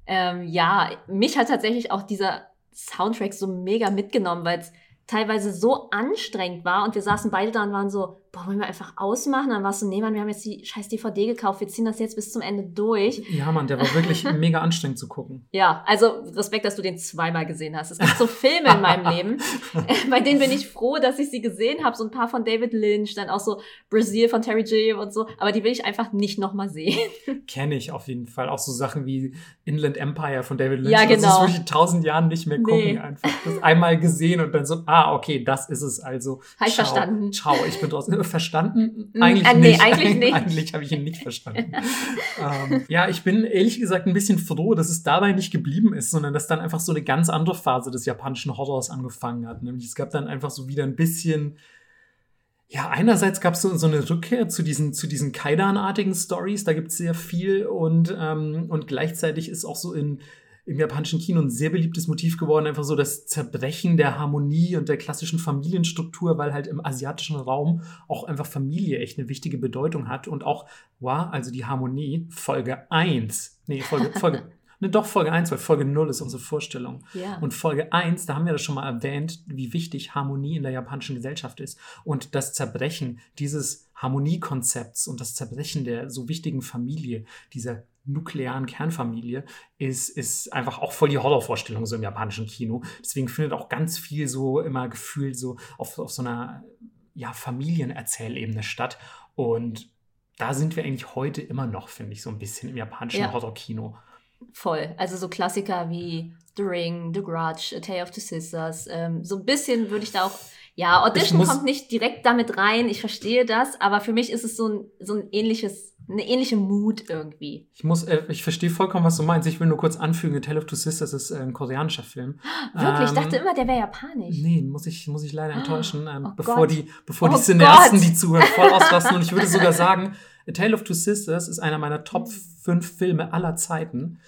ähm, ja, mich hat tatsächlich auch dieser Soundtrack so mega mitgenommen, weil es teilweise so anstrengend war und wir saßen beide da und waren so, boah, wollen wir einfach ausmachen? Dann warst du, nee, Mann, wir haben jetzt die scheiß DVD gekauft, wir ziehen das jetzt bis zum Ende durch. Ja, Mann, der war wirklich mega anstrengend zu gucken. Ja, also Respekt, dass du den zweimal gesehen hast. Es gibt so Filme in meinem Leben, bei denen bin ich froh, dass ich sie gesehen habe. So ein paar von David Lynch, dann auch so Brazil von Terry Gilliam und so, aber die will ich einfach nicht nochmal sehen. Kenne ich auf jeden Fall. Auch so Sachen wie Inland Empire von David Lynch. Ja, genau. Das ist wirklich tausend Jahren nicht mehr gucken. Nee. Einfach das einmal gesehen und dann so, ah, okay, das ist es also. Habe ich verstanden. Ciao, ich bin draußen. Verstanden? Mm, eigentlich äh, nee, nicht. Eigentlich nicht. eigentlich habe ich ihn nicht verstanden. ähm, ja, ich bin ehrlich gesagt ein bisschen froh, dass es dabei nicht geblieben ist, sondern dass dann einfach so eine ganz andere Phase des japanischen Horrors angefangen hat. Nämlich es gab dann einfach so wieder ein bisschen ja, einerseits gab es so, so eine Rückkehr zu diesen, zu diesen Kaidan-artigen Stories, da gibt es sehr viel und, ähm, und gleichzeitig ist auch so in, im japanischen Kino ein sehr beliebtes Motiv geworden, einfach so das Zerbrechen der Harmonie und der klassischen Familienstruktur, weil halt im asiatischen Raum auch einfach Familie echt eine wichtige Bedeutung hat und auch, wow, also die Harmonie, Folge 1, nee, Folge, Folge Ne, doch, Folge 1, weil Folge 0 ist unsere Vorstellung. Ja. Und Folge 1, da haben wir das schon mal erwähnt, wie wichtig Harmonie in der japanischen Gesellschaft ist. Und das Zerbrechen dieses Harmoniekonzepts und das Zerbrechen der so wichtigen Familie, dieser nuklearen Kernfamilie, ist, ist einfach auch voll die Horrorvorstellung so im japanischen Kino. Deswegen findet auch ganz viel so immer gefühlt so auf, auf so einer ja, Familienerzählebene statt. Und da sind wir eigentlich heute immer noch, finde ich, so ein bisschen im japanischen ja. Horrorkino. Voll. Also so Klassiker wie The Ring, The Grudge, A Tale of Two Sisters. Ähm, so ein bisschen würde ich da auch. Ja, Audition kommt nicht direkt damit rein, ich verstehe das, aber für mich ist es so ein, so ein ähnliches, eine ähnliche Mut irgendwie. Ich muss, äh, ich verstehe vollkommen, was du meinst. Ich will nur kurz anfügen, A Tale of Two Sisters ist äh, ein koreanischer Film. Wirklich? Ähm, ich dachte immer, der wäre japanisch. Nee, muss ich, muss ich leider enttäuschen. Ähm, oh bevor Gott. die, bevor oh die Cineasten, die zuhören, voll ausrasten. Und ich würde sogar sagen, A Tale of Two Sisters ist einer meiner Top 5 mhm. Filme aller Zeiten.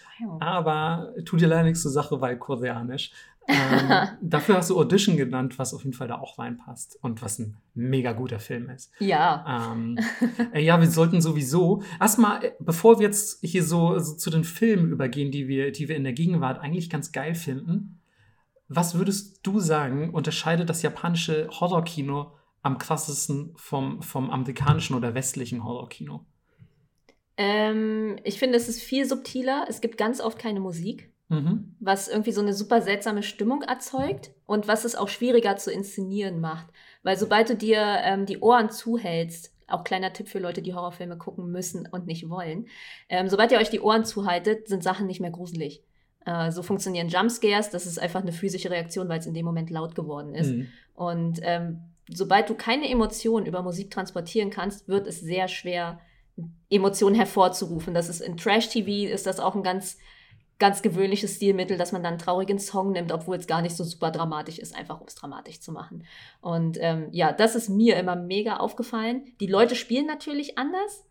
Aber tut dir leider nichts zur Sache, weil koreanisch. Ähm, dafür hast du Audition genannt, was auf jeden Fall da auch reinpasst und was ein mega guter Film ist. Ja. Ähm, äh, ja, wir sollten sowieso erstmal, äh, bevor wir jetzt hier so, so, zu den Filmen übergehen, die wir, die wir in der Gegenwart eigentlich ganz geil finden, was würdest du sagen, unterscheidet das japanische Horrorkino am krassesten vom, vom amerikanischen oder westlichen Horrorkino? Ähm, ich finde, es ist viel subtiler. Es gibt ganz oft keine Musik, mhm. was irgendwie so eine super seltsame Stimmung erzeugt und was es auch schwieriger zu inszenieren macht. Weil sobald du dir ähm, die Ohren zuhältst, auch kleiner Tipp für Leute, die Horrorfilme gucken müssen und nicht wollen, ähm, sobald ihr euch die Ohren zuhaltet, sind Sachen nicht mehr gruselig. Äh, so funktionieren Jumpscares. Das ist einfach eine physische Reaktion, weil es in dem Moment laut geworden ist. Mhm. Und ähm, sobald du keine Emotionen über Musik transportieren kannst, wird es sehr schwer, Emotionen hervorzurufen. Das ist in Trash-TV ist das auch ein ganz, ganz gewöhnliches Stilmittel, dass man dann einen traurigen Song nimmt, obwohl es gar nicht so super dramatisch ist, einfach um es dramatisch zu machen. Und ähm, ja, das ist mir immer mega aufgefallen. Die Leute spielen natürlich anders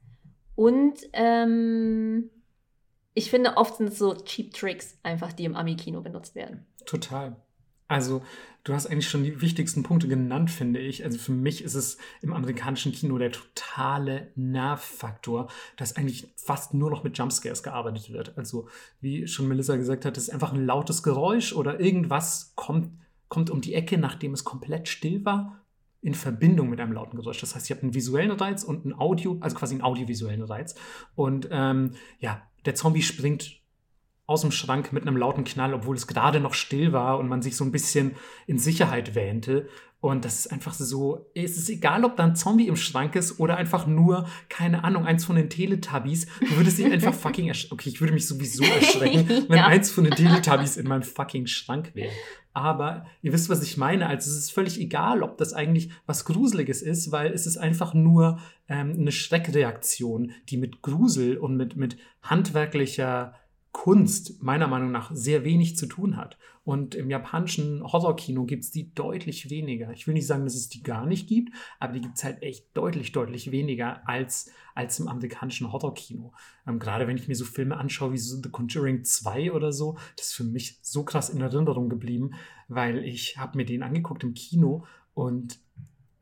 und ähm, ich finde, oft sind es so Cheap Tricks einfach, die im Ami-Kino benutzt werden. Total. Also, du hast eigentlich schon die wichtigsten Punkte genannt, finde ich. Also für mich ist es im amerikanischen Kino der totale Nervfaktor, dass eigentlich fast nur noch mit Jumpscares gearbeitet wird. Also, wie schon Melissa gesagt hat, ist einfach ein lautes Geräusch oder irgendwas kommt, kommt um die Ecke, nachdem es komplett still war, in Verbindung mit einem lauten Geräusch. Das heißt, ihr habt einen visuellen Reiz und einen Audio, also quasi einen audiovisuellen Reiz. Und ähm, ja, der Zombie springt aus dem Schrank mit einem lauten Knall, obwohl es gerade noch still war und man sich so ein bisschen in Sicherheit wähnte. Und das ist einfach so, es ist egal, ob da ein Zombie im Schrank ist oder einfach nur, keine Ahnung, eins von den Teletubbies. Du würdest dich einfach fucking erschrecken. Okay, ich würde mich sowieso erschrecken, wenn ja. eins von den Teletubbies in meinem fucking Schrank wäre. Aber ihr wisst, was ich meine. Also es ist völlig egal, ob das eigentlich was Gruseliges ist, weil es ist einfach nur ähm, eine Schreckreaktion, die mit Grusel und mit, mit handwerklicher Kunst meiner Meinung nach sehr wenig zu tun hat. Und im japanischen Horrorkino gibt es die deutlich weniger. Ich will nicht sagen, dass es die gar nicht gibt, aber die gibt es halt echt deutlich, deutlich weniger als, als im amerikanischen Horrorkino. Ähm, gerade wenn ich mir so Filme anschaue wie so The Conjuring 2 oder so, das ist für mich so krass in Erinnerung geblieben, weil ich habe mir den angeguckt im Kino und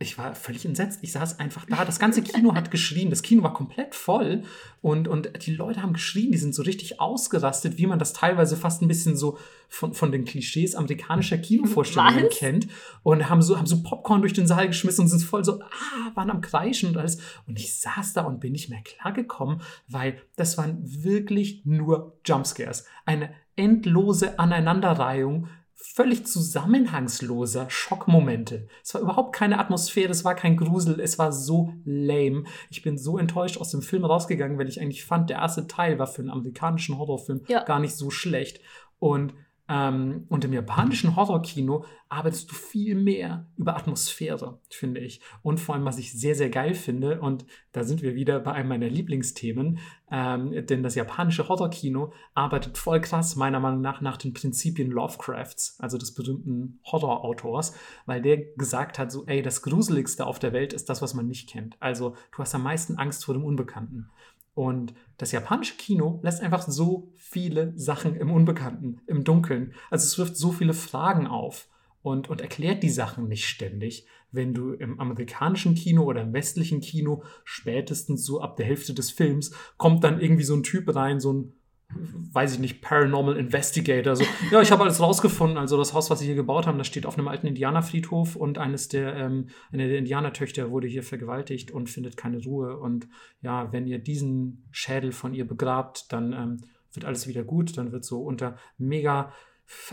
ich war völlig entsetzt. Ich saß einfach da. Das ganze Kino hat geschrien. Das Kino war komplett voll. Und, und die Leute haben geschrien. Die sind so richtig ausgerastet, wie man das teilweise fast ein bisschen so von, von den Klischees amerikanischer Kinovorstellungen Was? kennt. Und haben so, haben so Popcorn durch den Saal geschmissen und sind voll so, ah, waren am Kreischen und alles. Und ich saß da und bin nicht mehr klargekommen, weil das waren wirklich nur Jumpscares. Eine endlose Aneinanderreihung völlig zusammenhangsloser Schockmomente. Es war überhaupt keine Atmosphäre, es war kein Grusel, es war so lame. Ich bin so enttäuscht aus dem Film rausgegangen, weil ich eigentlich fand, der erste Teil war für einen amerikanischen Horrorfilm ja. gar nicht so schlecht. Und ähm, und im japanischen Horrorkino arbeitest du viel mehr über Atmosphäre, finde ich. Und vor allem, was ich sehr, sehr geil finde, und da sind wir wieder bei einem meiner Lieblingsthemen, ähm, denn das japanische Horrorkino arbeitet voll krass, meiner Meinung nach, nach den Prinzipien Lovecrafts, also des berühmten Horrorautors, weil der gesagt hat, so, ey, das Gruseligste auf der Welt ist das, was man nicht kennt. Also, du hast am meisten Angst vor dem Unbekannten. Und das japanische Kino lässt einfach so viele Sachen im Unbekannten, im Dunkeln. Also es wirft so viele Fragen auf und, und erklärt die Sachen nicht ständig. Wenn du im amerikanischen Kino oder im westlichen Kino spätestens so ab der Hälfte des Films kommt dann irgendwie so ein Typ rein, so ein weiß ich nicht, Paranormal Investigator. So, ja, ich habe alles rausgefunden. Also das Haus, was sie hier gebaut haben, das steht auf einem alten Indianerfriedhof und eines der, ähm, eine der Indianertöchter wurde hier vergewaltigt und findet keine Ruhe. Und ja, wenn ihr diesen Schädel von ihr begrabt, dann ähm, wird alles wieder gut. Dann wird so unter mega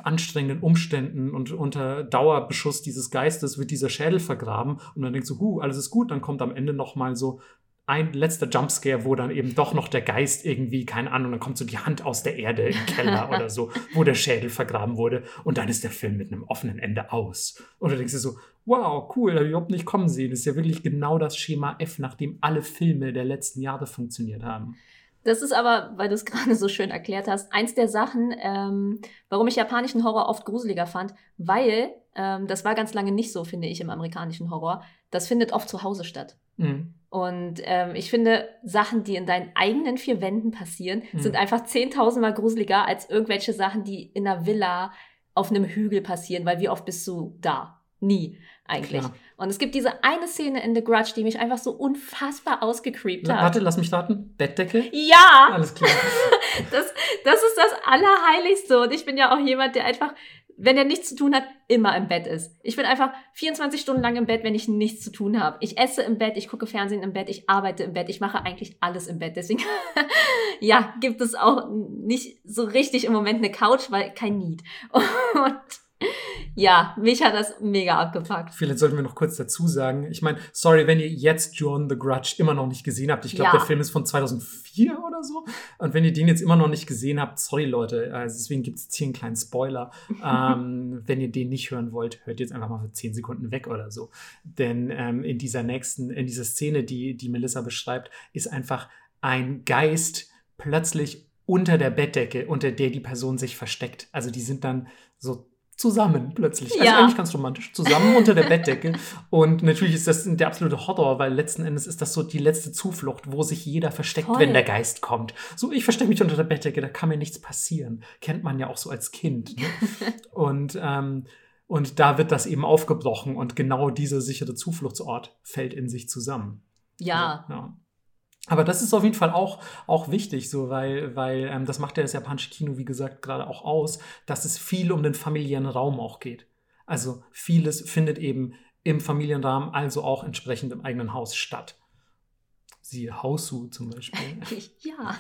anstrengenden Umständen und unter Dauerbeschuss dieses Geistes wird dieser Schädel vergraben und dann denkst du, huh, alles ist gut, dann kommt am Ende noch mal so ein letzter Jumpscare, wo dann eben doch noch der Geist irgendwie, keine Ahnung, dann kommt so die Hand aus der Erde im Keller oder so, wo der Schädel vergraben wurde und dann ist der Film mit einem offenen Ende aus. Oder denkst du so, wow, cool, habe ich überhaupt nicht kommen sehen. Das ist ja wirklich genau das Schema F, nach dem alle Filme der letzten Jahre funktioniert haben. Das ist aber, weil du es gerade so schön erklärt hast, eins der Sachen, ähm, warum ich japanischen Horror oft gruseliger fand, weil, ähm, das war ganz lange nicht so, finde ich, im amerikanischen Horror, das findet oft zu Hause statt. Mhm. Und ähm, ich finde, Sachen, die in deinen eigenen vier Wänden passieren, mhm. sind einfach zehntausendmal gruseliger als irgendwelche Sachen, die in einer Villa auf einem Hügel passieren, weil wie oft bist du da? Nie, eigentlich. Klar. Und es gibt diese eine Szene in The Grudge, die mich einfach so unfassbar ausgecreept hat. Warte, lass mich raten. Bettdecke? Ja! Alles klar. das, das ist das Allerheiligste. Und ich bin ja auch jemand, der einfach wenn er nichts zu tun hat, immer im Bett ist. Ich bin einfach 24 Stunden lang im Bett, wenn ich nichts zu tun habe. Ich esse im Bett, ich gucke Fernsehen im Bett, ich arbeite im Bett, ich mache eigentlich alles im Bett. Deswegen, ja, gibt es auch nicht so richtig im Moment eine Couch, weil kein Need. Und ja, mich hat das mega abgepackt. Vielleicht sollten wir noch kurz dazu sagen. Ich meine, sorry, wenn ihr jetzt John the Grudge immer noch nicht gesehen habt. Ich glaube, ja. der Film ist von 2004 oder so. Und wenn ihr den jetzt immer noch nicht gesehen habt, sorry Leute, also deswegen gibt es jetzt hier einen kleinen Spoiler. ähm, wenn ihr den nicht hören wollt, hört jetzt einfach mal für 10 Sekunden weg oder so. Denn ähm, in dieser nächsten, in dieser Szene, die, die Melissa beschreibt, ist einfach ein Geist plötzlich unter der Bettdecke, unter der die Person sich versteckt. Also die sind dann so zusammen plötzlich. Also ja. eigentlich ganz romantisch. Zusammen unter der Bettdecke. Und natürlich ist das der absolute Horror, weil letzten Endes ist das so die letzte Zuflucht, wo sich jeder versteckt, Toll. wenn der Geist kommt. So, ich verstecke mich unter der Bettdecke, da kann mir nichts passieren. Kennt man ja auch so als Kind. Ne? und, ähm, und da wird das eben aufgebrochen und genau dieser sichere Zufluchtsort fällt in sich zusammen. Ja. ja. Aber das ist auf jeden Fall auch, auch wichtig, so, weil, weil ähm, das macht ja das japanische Kino, wie gesagt, gerade auch aus, dass es viel um den familiären Raum auch geht. Also vieles findet eben im Familienrahmen, also auch entsprechend im eigenen Haus statt. Siehe Hausu zum Beispiel. ja.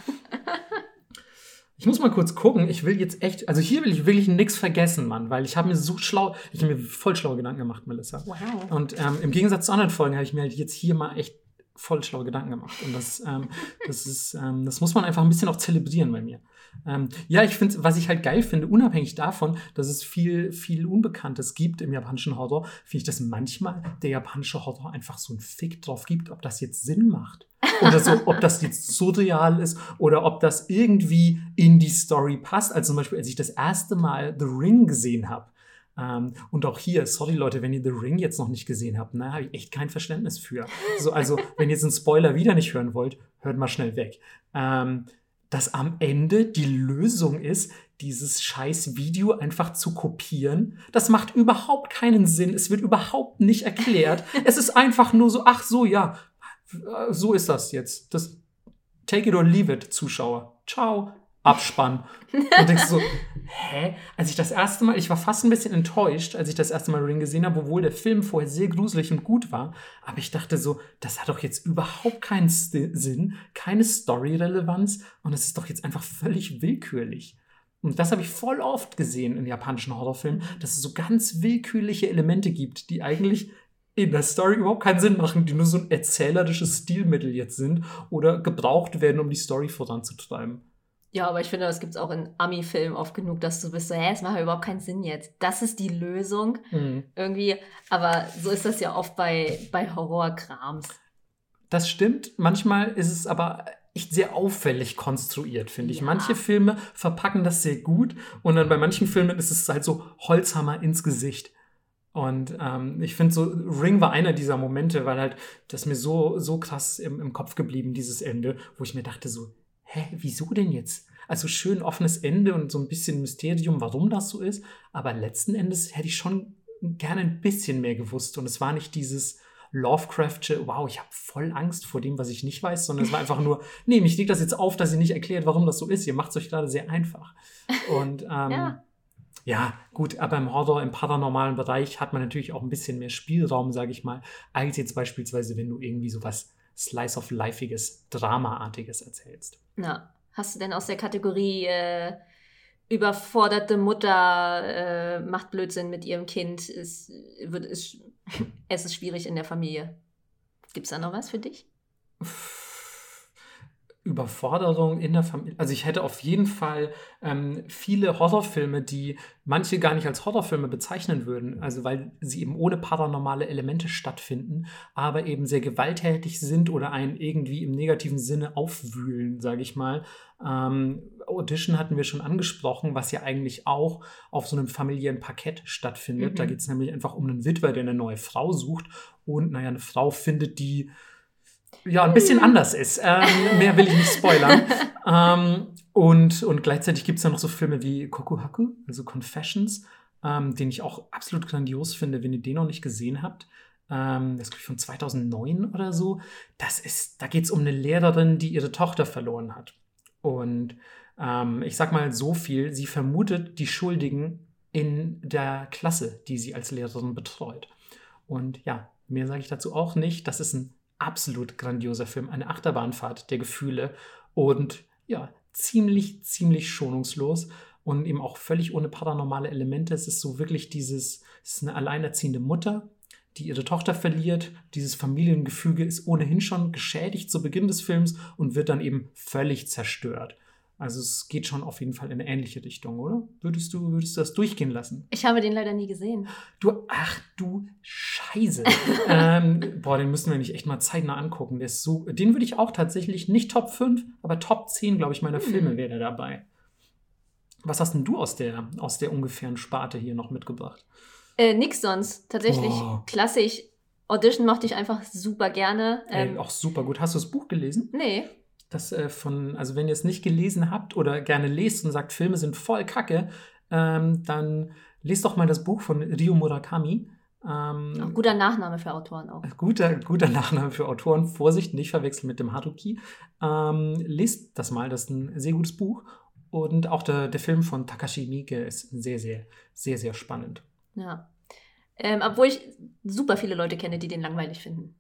Ich muss mal kurz gucken. Ich will jetzt echt, also hier will ich wirklich nichts vergessen, Mann, weil ich habe mir so schlau, ich habe mir voll schlaue Gedanken gemacht, Melissa. Wow. Und ähm, im Gegensatz zu anderen Folgen habe ich mir halt jetzt hier mal echt voll schlaue Gedanken gemacht. Und das, ähm, das, ist, ähm, das muss man einfach ein bisschen auch zelebrieren bei mir. Ähm, ja, ich finde, was ich halt geil finde, unabhängig davon, dass es viel, viel Unbekanntes gibt im japanischen Horror, finde ich, dass manchmal der japanische Horror einfach so einen Fick drauf gibt, ob das jetzt Sinn macht. Oder so, ob das jetzt surreal ist oder ob das irgendwie in die Story passt. Also zum Beispiel, als ich das erste Mal The Ring gesehen habe, ähm, und auch hier, sorry Leute, wenn ihr The Ring jetzt noch nicht gesehen habt, ne, habe ich echt kein Verständnis für. So, also, wenn ihr jetzt einen Spoiler wieder nicht hören wollt, hört mal schnell weg. Ähm, dass am Ende die Lösung ist, dieses scheiß Video einfach zu kopieren. Das macht überhaupt keinen Sinn. Es wird überhaupt nicht erklärt. es ist einfach nur so, ach so, ja, so ist das jetzt. Das Take it or leave it, Zuschauer. Ciao. Abspann. Und denkst so, hä? Als ich das erste Mal, ich war fast ein bisschen enttäuscht, als ich das erste Mal Ring gesehen habe, obwohl der Film vorher sehr gruselig und gut war. Aber ich dachte so, das hat doch jetzt überhaupt keinen Sinn, keine Story-Relevanz und es ist doch jetzt einfach völlig willkürlich. Und das habe ich voll oft gesehen in japanischen Horrorfilmen, dass es so ganz willkürliche Elemente gibt, die eigentlich in der Story überhaupt keinen Sinn machen, die nur so ein erzählerisches Stilmittel jetzt sind oder gebraucht werden, um die Story voranzutreiben. Ja, aber ich finde, das gibt es auch in Ami-Filmen oft genug, dass du bist so, hä, es macht ja überhaupt keinen Sinn jetzt. Das ist die Lösung mhm. irgendwie. Aber so ist das ja oft bei, bei Horrorkrams. Das stimmt. Manchmal ist es aber echt sehr auffällig konstruiert, finde ich. Ja. Manche Filme verpacken das sehr gut und dann bei manchen Filmen ist es halt so Holzhammer ins Gesicht. Und ähm, ich finde so, Ring war einer dieser Momente, weil halt das mir so, so krass im, im Kopf geblieben, dieses Ende, wo ich mir dachte so, hä, wieso denn jetzt? Also schön offenes Ende und so ein bisschen Mysterium, warum das so ist. Aber letzten Endes hätte ich schon gerne ein bisschen mehr gewusst. Und es war nicht dieses Lovecraftsche, wow, ich habe voll Angst vor dem, was ich nicht weiß, sondern es war einfach nur, nee, mich liegt das jetzt auf, dass ihr nicht erklärt, warum das so ist. Ihr macht es euch gerade sehr einfach. Und ähm, ja. ja. gut, aber im Horror, im paranormalen Bereich hat man natürlich auch ein bisschen mehr Spielraum, sage ich mal, als jetzt beispielsweise, wenn du irgendwie sowas Slice of Lifeiges, Dramaartiges erzählst. Na, hast du denn aus der Kategorie äh, überforderte Mutter äh, macht Blödsinn mit ihrem Kind, ist, wird, ist, es ist schwierig in der Familie. Gibt es da noch was für dich? Überforderung in der Familie. Also ich hätte auf jeden Fall ähm, viele Horrorfilme, die manche gar nicht als Horrorfilme bezeichnen würden, also weil sie eben ohne paranormale Elemente stattfinden, aber eben sehr gewalttätig sind oder einen irgendwie im negativen Sinne aufwühlen, sage ich mal. Ähm, Audition hatten wir schon angesprochen, was ja eigentlich auch auf so einem familiären Parkett stattfindet. Mhm. Da geht es nämlich einfach um einen Witwer, der eine neue Frau sucht und naja, eine Frau findet, die ja, ein bisschen anders ist. Ähm, mehr will ich nicht spoilern. ähm, und, und gleichzeitig gibt es dann noch so Filme wie Kokuhaku, also Confessions, ähm, den ich auch absolut grandios finde, wenn ihr den noch nicht gesehen habt. Ähm, das ist von 2009 oder so. Das ist, da geht es um eine Lehrerin, die ihre Tochter verloren hat. Und ähm, ich sag mal so viel, sie vermutet die Schuldigen in der Klasse, die sie als Lehrerin betreut. Und ja, mehr sage ich dazu auch nicht. Das ist ein absolut grandioser Film, eine Achterbahnfahrt der Gefühle und ja, ziemlich, ziemlich schonungslos und eben auch völlig ohne paranormale Elemente. Es ist so wirklich dieses, es ist eine alleinerziehende Mutter, die ihre Tochter verliert. Dieses Familiengefüge ist ohnehin schon geschädigt zu Beginn des Films und wird dann eben völlig zerstört. Also es geht schon auf jeden Fall in eine ähnliche Richtung, oder? Würdest du, würdest du das durchgehen lassen? Ich habe den leider nie gesehen. Du, ach du Scheiße. ähm, boah, den müssen wir nämlich echt mal zeitnah angucken. Der ist so, den würde ich auch tatsächlich, nicht Top 5, aber Top 10, glaube ich, meiner hm. Filme wäre dabei. Was hast denn du aus der, aus der ungefähren Sparte hier noch mitgebracht? Äh, nix sonst. Tatsächlich oh. klassisch. Audition mochte ich einfach super gerne. Ähm, Ey, auch super gut. Hast du das Buch gelesen? Nee. Das äh, von, also wenn ihr es nicht gelesen habt oder gerne lest und sagt, Filme sind voll kacke, ähm, dann lest doch mal das Buch von Ryo Murakami. Ähm, guter Nachname für Autoren auch. Guter, guter Nachname für Autoren. Vorsicht, nicht verwechseln mit dem Haruki. Ähm, lest das mal, das ist ein sehr gutes Buch. Und auch der, der Film von Takashi Miike ist sehr, sehr, sehr, sehr spannend. Ja. Ähm, obwohl ich super viele Leute kenne, die den langweilig finden.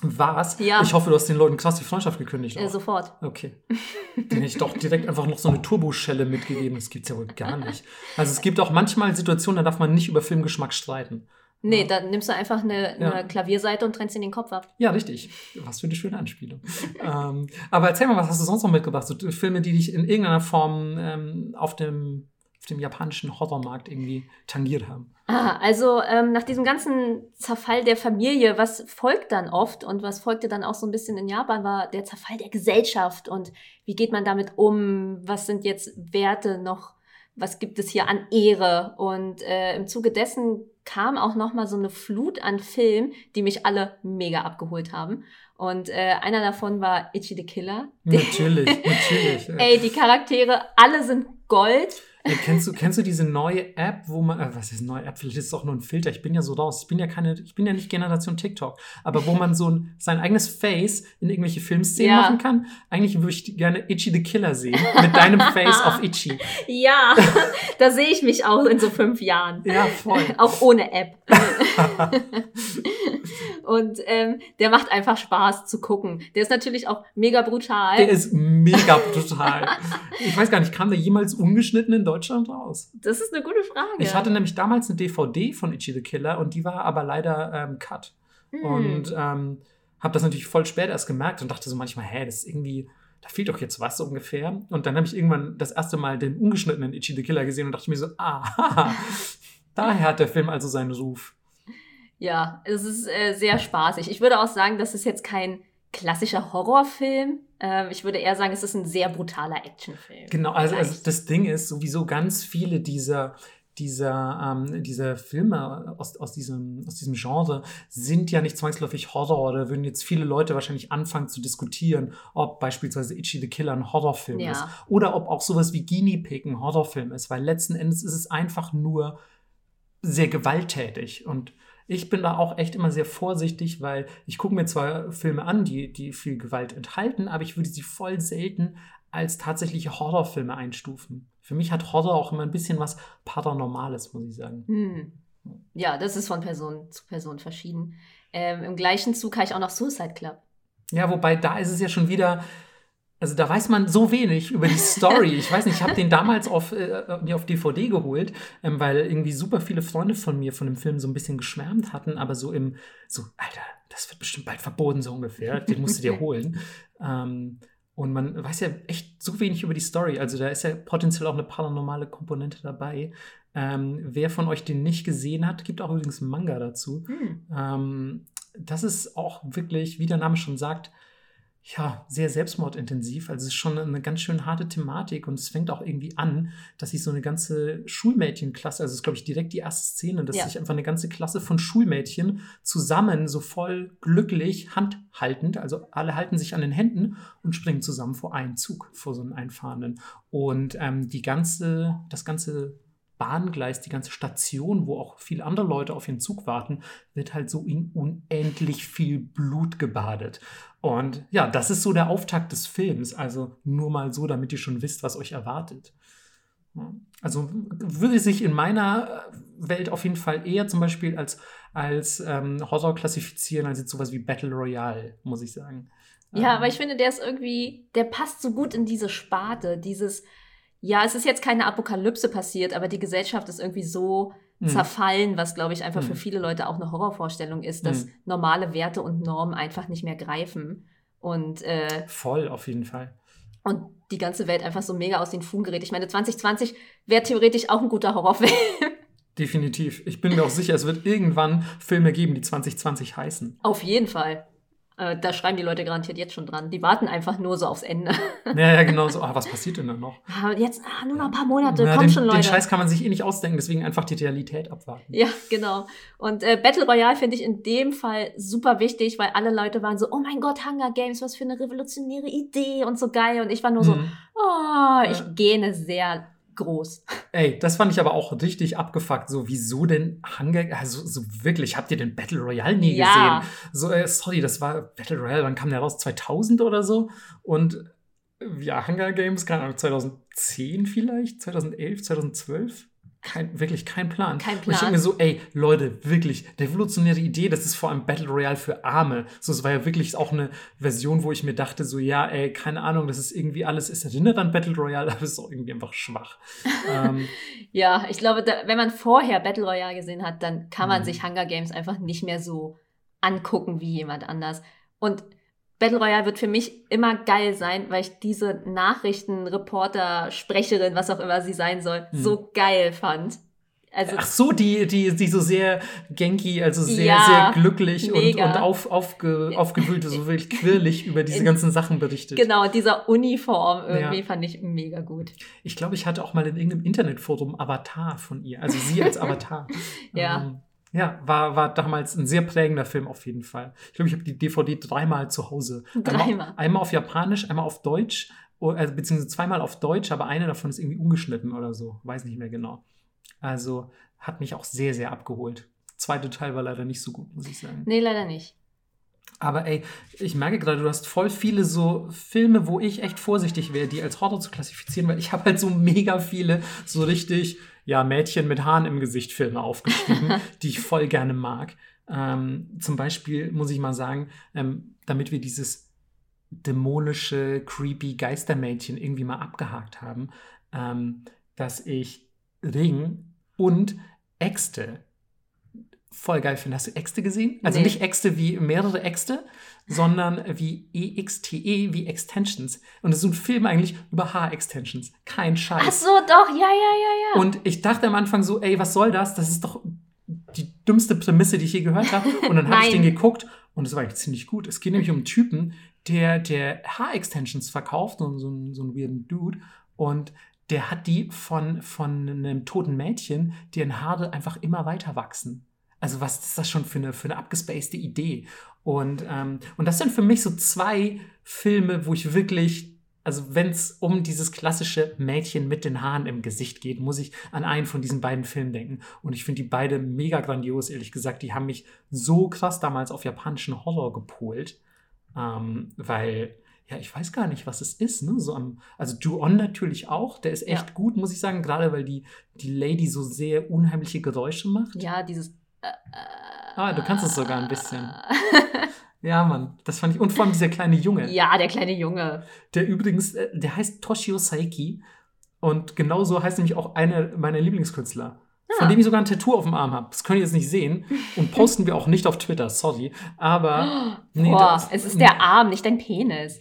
Was? Ja. Ich hoffe, du hast den Leuten krass die Freundschaft gekündigt. Äh, sofort. Okay. Den hätte ich doch direkt einfach noch so eine Turboschelle mitgegeben. Das gibt es ja wohl gar nicht. Also es gibt auch manchmal Situationen, da darf man nicht über Filmgeschmack streiten. Nee, dann nimmst du einfach eine, eine ja. Klavierseite und trennst in den Kopf ab. Ja, richtig. Was für eine schöne Anspielung. ähm, aber erzähl mal, was hast du sonst noch mitgebracht? So Filme, die dich in irgendeiner Form ähm, auf dem dem japanischen Horrormarkt irgendwie tangiert haben. Ah, also ähm, nach diesem ganzen Zerfall der Familie, was folgt dann oft und was folgte dann auch so ein bisschen in Japan, war der Zerfall der Gesellschaft und wie geht man damit um? Was sind jetzt Werte noch? Was gibt es hier an Ehre? Und äh, im Zuge dessen kam auch noch mal so eine Flut an Filmen, die mich alle mega abgeholt haben. Und äh, einer davon war Itchy the Killer. Natürlich, natürlich. Ey, die Charaktere, alle sind Gold. Kennst, du, kennst du diese neue App, wo man, äh, was ist neue App? Vielleicht ist es auch nur ein Filter. Ich bin ja so raus. Ich bin ja keine, ich bin ja nicht Generation TikTok. Aber wo man so ein, sein eigenes Face in irgendwelche Filmszenen ja. machen kann. Eigentlich würde ich gerne Itchy the Killer sehen. Mit deinem Face auf Itchy. Ja, da sehe ich mich auch in so fünf Jahren. Ja, voll. auch ohne App. Und ähm, der macht einfach Spaß zu gucken. Der ist natürlich auch mega brutal. Der ist mega brutal. ich weiß gar nicht, kam der jemals ungeschnitten in Deutschland raus? Das ist eine gute Frage. Ich hatte nämlich damals eine DVD von Itchy the Killer und die war aber leider ähm, cut. Hm. Und ähm, habe das natürlich voll spät erst gemerkt und dachte so manchmal, hä, das ist irgendwie da fehlt doch jetzt was so ungefähr. Und dann habe ich irgendwann das erste Mal den ungeschnittenen Itchy the Killer gesehen und dachte mir so, aha, daher hat der Film also seinen Ruf. Ja, es ist äh, sehr spaßig. Ich würde auch sagen, das ist jetzt kein klassischer Horrorfilm. Ähm, ich würde eher sagen, es ist ein sehr brutaler Actionfilm. Genau, also, also das Ding ist sowieso ganz viele dieser dieser, ähm, dieser Filme aus, aus, diesem, aus diesem Genre sind ja nicht zwangsläufig Horror. Da würden jetzt viele Leute wahrscheinlich anfangen zu diskutieren, ob beispielsweise Itchy the Killer ein Horrorfilm ja. ist. Oder ob auch sowas wie Guinea Pig ein Horrorfilm ist. Weil letzten Endes ist es einfach nur sehr gewalttätig. Und ich bin da auch echt immer sehr vorsichtig, weil ich gucke mir zwar Filme an, die, die viel Gewalt enthalten, aber ich würde sie voll selten als tatsächliche Horrorfilme einstufen. Für mich hat Horror auch immer ein bisschen was Paranormales, muss ich sagen. Hm. Ja, das ist von Person zu Person verschieden. Ähm, Im gleichen Zug habe ich auch noch Suicide Club. Ja, wobei da ist es ja schon wieder also da weiß man so wenig über die Story. Ich weiß nicht, ich habe den damals auf, äh, mir auf DVD geholt, ähm, weil irgendwie super viele Freunde von mir von dem Film so ein bisschen geschwärmt hatten, aber so im, so, Alter, das wird bestimmt bald verboten, so ungefähr. Den musst du dir holen. Ähm, und man weiß ja echt so wenig über die Story. Also da ist ja potenziell auch eine paranormale Komponente dabei. Ähm, wer von euch den nicht gesehen hat, gibt auch übrigens einen Manga dazu. Hm. Ähm, das ist auch wirklich, wie der Name schon sagt, ja, sehr selbstmordintensiv. Also es ist schon eine ganz schön harte Thematik und es fängt auch irgendwie an, dass sich so eine ganze Schulmädchenklasse, also es ist, glaube ich, direkt die erste Szene, dass ja. sich einfach eine ganze Klasse von Schulmädchen zusammen so voll glücklich handhaltend, also alle halten sich an den Händen und springen zusammen vor einen Zug, vor so einen Einfahrenden. Und ähm, die ganze, das ganze Bahngleis, die ganze Station, wo auch viele andere Leute auf ihren Zug warten, wird halt so in unendlich viel Blut gebadet. Und ja, das ist so der Auftakt des Films. Also nur mal so, damit ihr schon wisst, was euch erwartet. Also würde sich in meiner Welt auf jeden Fall eher zum Beispiel als, als ähm, Horror klassifizieren, als jetzt sowas wie Battle Royale, muss ich sagen. Ja, Ähm, aber ich finde, der ist irgendwie, der passt so gut in diese Sparte. Dieses, ja, es ist jetzt keine Apokalypse passiert, aber die Gesellschaft ist irgendwie so Mhm. zerfallen, was, glaube ich, einfach für Mhm. viele Leute auch eine Horrorvorstellung ist, dass Mhm. normale Werte und Normen einfach nicht mehr greifen. Und, äh, Voll, auf jeden Fall. und die ganze Welt einfach so mega aus den Fugen gerät. Ich meine, 2020 wäre theoretisch auch ein guter Horrorfilm. Definitiv. Ich bin mir auch sicher, es wird irgendwann Filme geben, die 2020 heißen. Auf jeden Fall. Äh, da schreiben die Leute garantiert jetzt schon dran. Die warten einfach nur so aufs Ende. Ja, ja, genau so. Ah, was passiert denn dann noch? Ah, Jetzt ah, nur noch ein paar Monate, Na, komm den, schon, Leute. den Scheiß kann man sich eh nicht ausdenken, deswegen einfach die Realität abwarten. Ja, genau. Und äh, Battle Royale finde ich in dem Fall super wichtig, weil alle Leute waren so, oh mein Gott, Hunger Games, was für eine revolutionäre Idee und so geil. Und ich war nur so, Mhm. oh, ich Ja. gähne sehr groß. Ey, das fand ich aber auch richtig abgefuckt. So, wieso denn Hunger? Also, so wirklich, habt ihr den Battle Royale nie Ja. gesehen? So, äh, sorry, das war Battle Royale, wann kam der raus? 2000 oder so? Und äh, ja, Hunger Games, keine Ahnung, 2010 vielleicht? 2011, 2012? Kein, wirklich kein Plan. Kein Und ich denke Plan. mir so, ey, Leute, wirklich, revolutionäre Idee, das ist vor allem Battle Royale für Arme. So, es war ja wirklich auch eine Version, wo ich mir dachte, so, ja, ey, keine Ahnung, das ist irgendwie alles, es erinnert an Battle Royale, aber es ist auch irgendwie einfach schwach. ähm, Ja, ich glaube, da, wenn man vorher Battle Royale gesehen hat, dann kann man Mhm. sich Hunger Games einfach nicht mehr so angucken wie jemand anders. Und Battle Royale wird für mich immer geil sein, weil ich diese Nachrichtenreporter, Sprecherin, was auch immer sie sein soll, Mhm. so geil fand. Also Ach so, die, die, die so sehr genki, also sehr, Ja, sehr glücklich und, mega. und auf, aufge, aufgewühlt, so wirklich quirlig über diese ganzen Sachen berichtet. genau, dieser Uniform irgendwie Ja. fand ich mega gut. Ich glaube, ich hatte auch mal in irgendeinem Internetforum Avatar von ihr, also sie als Avatar. Ja. Ähm, ja, war, war damals ein sehr prägender Film auf jeden Fall. Ich glaube, ich habe die DVD dreimal zu Hause. Dreimal? Einmal, einmal auf Japanisch, einmal auf Deutsch, also, beziehungsweise zweimal auf Deutsch, aber eine davon ist irgendwie ungeschnitten oder so. Weiß nicht mehr genau. Also hat mich auch sehr, sehr abgeholt. Zweite Teil war leider nicht so gut, muss ich sagen. Nee, leider nicht. Aber ey, ich merke gerade, du hast voll viele so Filme, wo ich echt vorsichtig wäre, die als Horror zu klassifizieren, weil ich habe halt so mega viele so richtig, ja, Mädchen mit Haaren im Gesicht Filme aufgeschrieben, die ich voll gerne mag. Ähm, zum Beispiel muss ich mal sagen, ähm, damit wir dieses dämonische, creepy Geistermädchen irgendwie mal abgehakt haben, ähm, dass ich Ring und Äxte voll geil finde. Hast du Äxte gesehen? Also Nee. nicht Äxte wie mehrere Äxte, sondern wie EXTE, wie Extensions. Und es ist ein Film eigentlich über Haar-Extensions. Kein Scheiß. Ach so, doch, ja, ja, ja, ja. Und ich dachte am Anfang so, ey, was soll das? Das ist doch die dümmste Prämisse, die ich je gehört habe. Und dann habe ich den geguckt und es war eigentlich ziemlich gut. Es geht nämlich um einen Typen, der, der Haar-Extensions verkauft, so, so, einen- so einen weirden Dude. Und der hat die von, von einem toten Mädchen, deren Haare einfach immer weiter wachsen. Also was ist das schon für eine, für eine abgespacede Idee? Und, ähm, und das sind für mich so zwei Filme, wo ich wirklich, also wenn es um dieses klassische Mädchen mit den Haaren im Gesicht geht, muss ich an einen von diesen beiden Filmen denken. Und ich finde die beide mega grandios, ehrlich gesagt. Die haben mich so krass damals auf japanischen Horror gepolt, ähm, weil ja, ich weiß gar nicht, was es ist. Ne? So am, also Do-On natürlich auch, der ist echt Ja. gut, muss ich sagen, gerade weil die, die Lady so sehr unheimliche Geräusche macht. Ja, dieses. Ah, du kannst es sogar ein bisschen. Ja, Mann, das fand ich. Und vor allem dieser kleine Junge, ja, der kleine Junge. der übrigens, äh, der heißt Toshio Saiki. Und genauso heißt nämlich auch einer meiner Lieblingskünstler. Von Ah. dem ich sogar ein Tattoo auf dem Arm habe. Das könnt ihr jetzt nicht sehen. Und posten wir auch nicht auf Twitter, sorry. Aber. Nee, Boah, das- es ist der Arm, nicht dein Penis.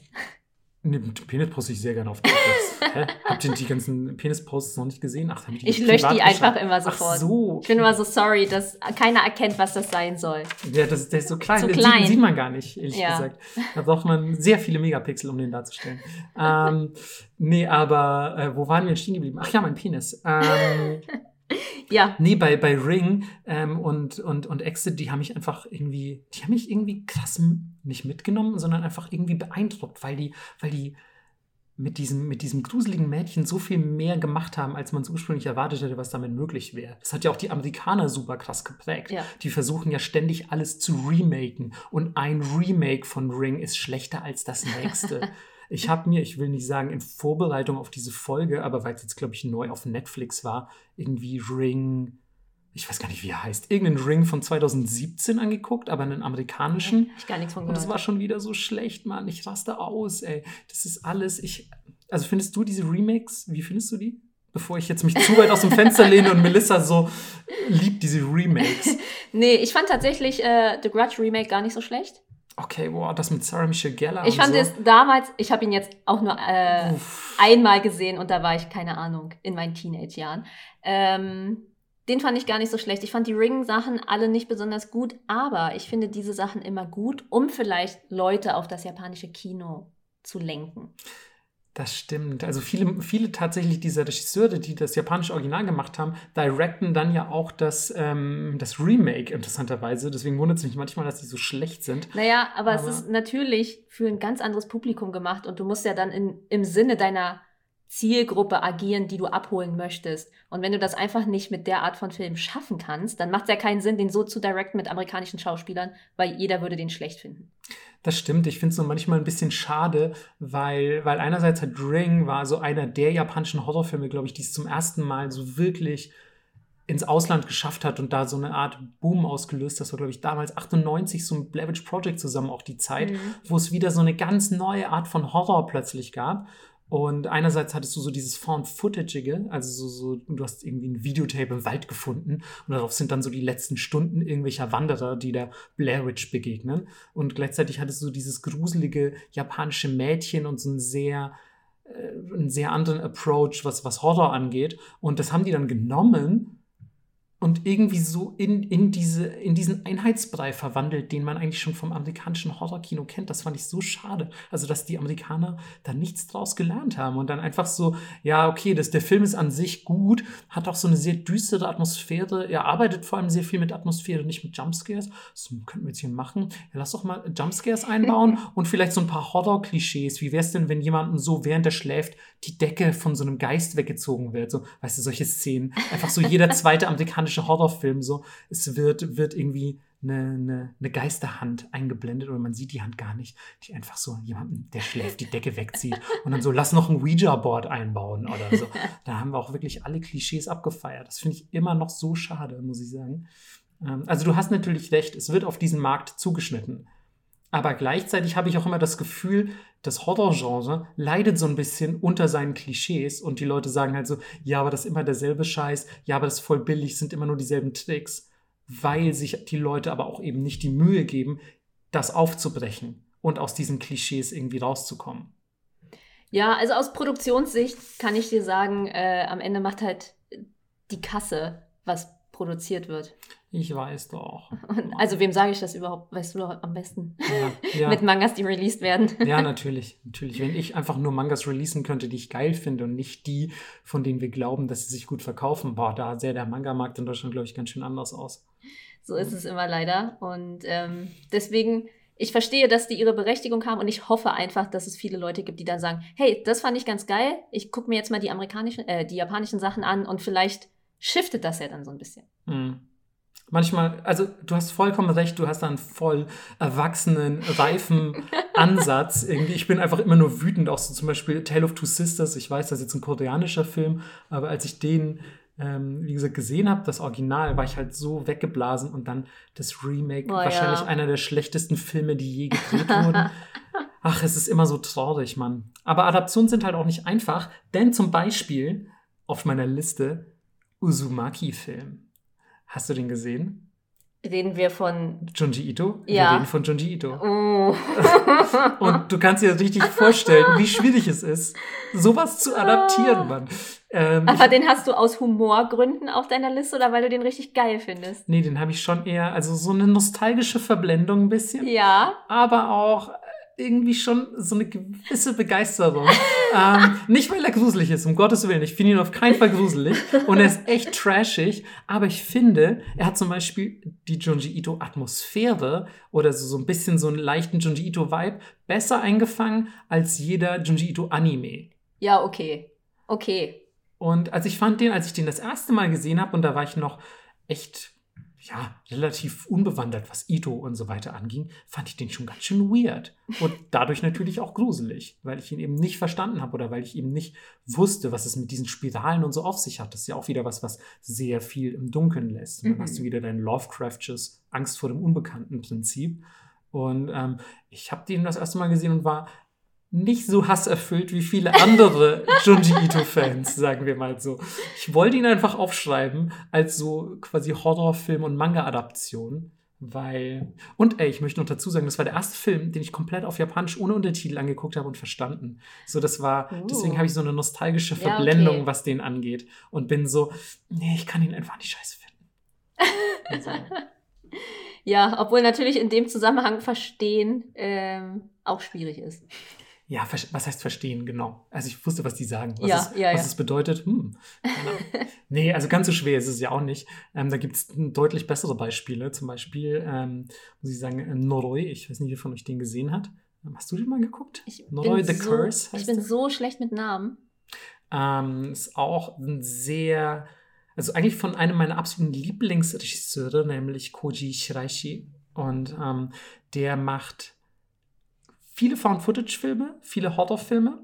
Nee, mit Penis poste ich sehr gerne auf Twitter. Hä? Habt ihr die ganzen Penis-Posts noch nicht gesehen? Ach, hab ich die Ich lösche die einfach geschaut? immer sofort. Ach so. Ich bin immer so sorry, dass keiner erkennt, was das sein soll. Der, das, der ist so klein, Zu den klein. Sieht, sieht man gar nicht, ehrlich Ja. gesagt. Da braucht man sehr viele Megapixel, um den darzustellen. ähm, nee, aber äh, wo waren wir stehen geblieben? Ach ja, mein Penis. Ähm, Ja, nee, bei, bei Ring ähm, und, und, und Exit, die haben mich einfach irgendwie, die haben mich irgendwie krass nicht mitgenommen, sondern einfach irgendwie beeindruckt, weil die, weil die mit diesem, mit diesem gruseligen Mädchen so viel mehr gemacht haben, als man es ursprünglich erwartet hätte, was damit möglich wäre. Das hat ja auch die Amerikaner super krass geprägt. Ja. Die versuchen ja ständig alles zu remaken. Und ein Remake von Ring ist schlechter als das nächste. ich habe mir, ich will nicht sagen in Vorbereitung auf diese Folge, aber weil es jetzt, glaube ich, neu auf Netflix war, irgendwie Ring ich weiß gar nicht, wie er heißt, irgendeinen Ring von 2017 angeguckt, aber einen amerikanischen. Ich gar nichts von Und das gehört. war schon wieder so schlecht, Mann. Ich raste aus, ey. Das ist alles. Ich, also findest du diese Remakes, wie findest du die? Bevor ich jetzt mich zu weit aus dem Fenster lehne und Melissa so liebt diese Remakes. Nee, ich fand tatsächlich äh, The Grudge Remake gar nicht so schlecht. Okay, wow, das mit Sarah Michelle Gellar. Ich fand so. es damals, ich habe ihn jetzt auch nur äh, einmal gesehen und da war ich, keine Ahnung, in meinen Teenage-Jahren. Ähm, den fand ich gar nicht so schlecht. Ich fand die Ring-Sachen alle nicht besonders gut, aber ich finde diese Sachen immer gut, um vielleicht Leute auf das japanische Kino zu lenken. Das stimmt. Also viele, viele tatsächlich dieser Regisseure, die das japanische Original gemacht haben, directen dann ja auch das, ähm, das Remake interessanterweise. Deswegen wundert es mich manchmal, dass die so schlecht sind. Naja, aber, es Aber- ist natürlich für ein ganz anderes Publikum gemacht und du musst ja dann in, im Sinne deiner Zielgruppe agieren, die du abholen möchtest. Und wenn du das einfach nicht mit der Art von Film schaffen kannst, dann macht es ja keinen Sinn, den so zu directen mit amerikanischen Schauspielern, weil jeder würde den schlecht finden. Das stimmt. Ich finde es nur manchmal ein bisschen schade, weil, weil einerseits hat Ring war so einer der japanischen Horrorfilme, glaube ich, die es zum ersten Mal so wirklich ins Ausland geschafft hat und da so eine Art Boom ausgelöst. Das war, glaube ich, damals 98 so ein Blair Witch Project zusammen auch die Zeit, Mhm. wo es wieder so eine ganz neue Art von Horror plötzlich gab. Und einerseits hattest du so dieses Found-Footage-ige, also so, so, du hast irgendwie ein Videotape im Wald gefunden und darauf sind dann so die letzten Stunden irgendwelcher Wanderer, die der Blair Witch begegnen. Und gleichzeitig hattest du dieses gruselige japanische Mädchen und so einen sehr, äh, einen sehr anderen Approach, was, was Horror angeht. Und das haben die dann genommen und irgendwie so in, in, diese, in diesen Einheitsbrei verwandelt, den man eigentlich schon vom amerikanischen Horrorkino kennt. Das fand ich so schade. Also, dass die Amerikaner da nichts draus gelernt haben und dann einfach so, ja, okay, das, der Film ist an sich gut, hat auch so eine sehr düstere Atmosphäre. Er arbeitet vor allem sehr viel mit Atmosphäre, nicht mit Jumpscares. Das könnten wir jetzt hier machen. Ja, lass doch mal Jumpscares einbauen und vielleicht so ein paar Horror-Klischees. Wie wäre es denn, wenn jemandem so, während er schläft, die Decke von so einem Geist weggezogen wird? So, weißt du, solche Szenen. Einfach so jeder zweite amerikanische Horrorfilm, so, es wird, wird irgendwie eine, eine, eine Geisterhand eingeblendet oder man sieht die Hand gar nicht, die einfach so jemanden, der schläft, die Decke wegzieht und dann so, lass noch ein Ouija-Board einbauen oder so. Da haben wir auch wirklich alle Klischees abgefeiert. Das finde ich immer noch so schade, muss ich sagen. Ähm, Also du hast natürlich recht, es wird auf diesen Markt zugeschnitten. Aber gleichzeitig habe ich auch immer das Gefühl, das Horrorgenre leidet so ein bisschen unter seinen Klischees und die Leute sagen halt so, ja, aber das ist immer derselbe Scheiß, ja, aber das ist voll billig, sind immer nur dieselben Tricks, weil sich die Leute aber auch eben nicht die Mühe geben, das aufzubrechen und aus diesen Klischees irgendwie rauszukommen. Ja, also aus Produktionssicht kann ich dir sagen, äh, am Ende macht halt die Kasse, was produziert wird. Ich weiß doch. Und, also wem sage ich das überhaupt? Weißt du doch am besten. Ja, ja. Mit Mangas, die released werden. Ja, natürlich. Natürlich. Wenn ich einfach nur Mangas releasen könnte, die ich geil finde und nicht die, von denen wir glauben, dass sie sich gut verkaufen, boah, da sähe der Manga-Markt in Deutschland, glaube ich, ganz schön anders aus. So ist es immer leider. Und ähm, deswegen, ich verstehe, dass die ihre Berechtigung haben und ich hoffe einfach, dass es viele Leute gibt, die dann sagen, hey, das fand ich ganz geil. Ich gucke mir jetzt mal die amerikanischen, äh, die japanischen Sachen an und vielleicht shiftet das ja dann so ein bisschen. Hm. Manchmal, also du hast vollkommen recht, du hast da einen voll erwachsenen, reifen Ansatz. Irgendwie, ich bin einfach immer nur wütend, auch so zum Beispiel Tale of Two Sisters. Ich weiß, das ist jetzt ein koreanischer Film, aber als ich den, ähm, wie gesagt, gesehen habe, das Original, war ich halt so weggeblasen und dann das Remake, Oh, wahrscheinlich ja. einer der schlechtesten Filme, die je gedreht wurden. Ach, es ist immer so traurig, Mann. Aber Adaptionen sind halt auch nicht einfach, denn zum Beispiel auf meiner Liste Uzumaki-Film. Hast du den gesehen? Reden wir von. Junji Ito? Wir Ja. reden von Junji Ito. Oh. Und du kannst dir richtig vorstellen, wie schwierig es ist, sowas zu adaptieren, Mann. Ähm, Aber den hast du aus Humorgründen auf deiner Liste oder weil du den richtig geil findest? nee, den habe ich schon eher, also so eine nostalgische Verblendung ein bisschen. Ja. Aber auch, irgendwie schon so eine gewisse Begeisterung. ähm, nicht, weil er gruselig ist, um Gottes Willen. Ich finde ihn auf keinen Fall gruselig. Und er ist echt trashig. Aber ich finde, er hat zum Beispiel die Junji Ito-Atmosphäre oder so, so ein bisschen so einen leichten Junji Ito-Vibe besser eingefangen als jeder Junji Ito-Anime. Ja, okay. Okay. Und als ich fand den, als ich den das erste Mal gesehen habe, und da war ich noch echt ja, relativ unbewandert, was Ito und so weiter anging, fand ich den schon ganz schön weird. Und dadurch natürlich auch gruselig, weil ich ihn eben nicht verstanden habe oder weil ich eben nicht wusste, was es mit diesen Spiralen und so auf sich hat. Das ist ja auch wieder was, was sehr viel im Dunkeln lässt. Und dann mhm. hast du wieder dein Lovecraftsches Angst vor dem Unbekannten Prinzip. Und ähm, ich habe den das erste Mal gesehen und war nicht so hasserfüllt wie viele andere Junji Ito-Fans, sagen wir mal so. Ich wollte ihn einfach aufschreiben als so quasi Horrorfilm- und Manga-Adaption. Weil. Und ey, ich möchte noch dazu sagen, das war der erste Film, den ich komplett auf Japanisch ohne Untertitel angeguckt habe und verstanden. So, das war. Uh. Deswegen habe ich so eine nostalgische Verblendung, ja, okay. was den angeht. Und bin so, nee, ich kann ihn einfach nicht scheiße finden. so. Ja, obwohl natürlich in dem Zusammenhang verstehen ähm, auch schwierig ist. Ja, was heißt verstehen, genau. Also ich wusste, was die sagen. Was, ja, es, ja, was ja. es bedeutet. Hm, nee, also ganz so schwer ist es ja auch nicht. Ähm, da gibt es deutlich bessere Beispiele. Zum Beispiel, ähm, muss ich sagen, äh, Noroi. Ich weiß nicht, wer von euch den gesehen hat. Ähm, hast du den mal geguckt? Ich Noroi the so, Curse heißt Ich bin der? so schlecht mit Namen. Ähm, ist auch ein sehr, also eigentlich von einem meiner absoluten Lieblingsregisseure, nämlich Koji Shiraishi. Und ähm, der macht viele Found-Footage-Filme, viele Horror-Filme.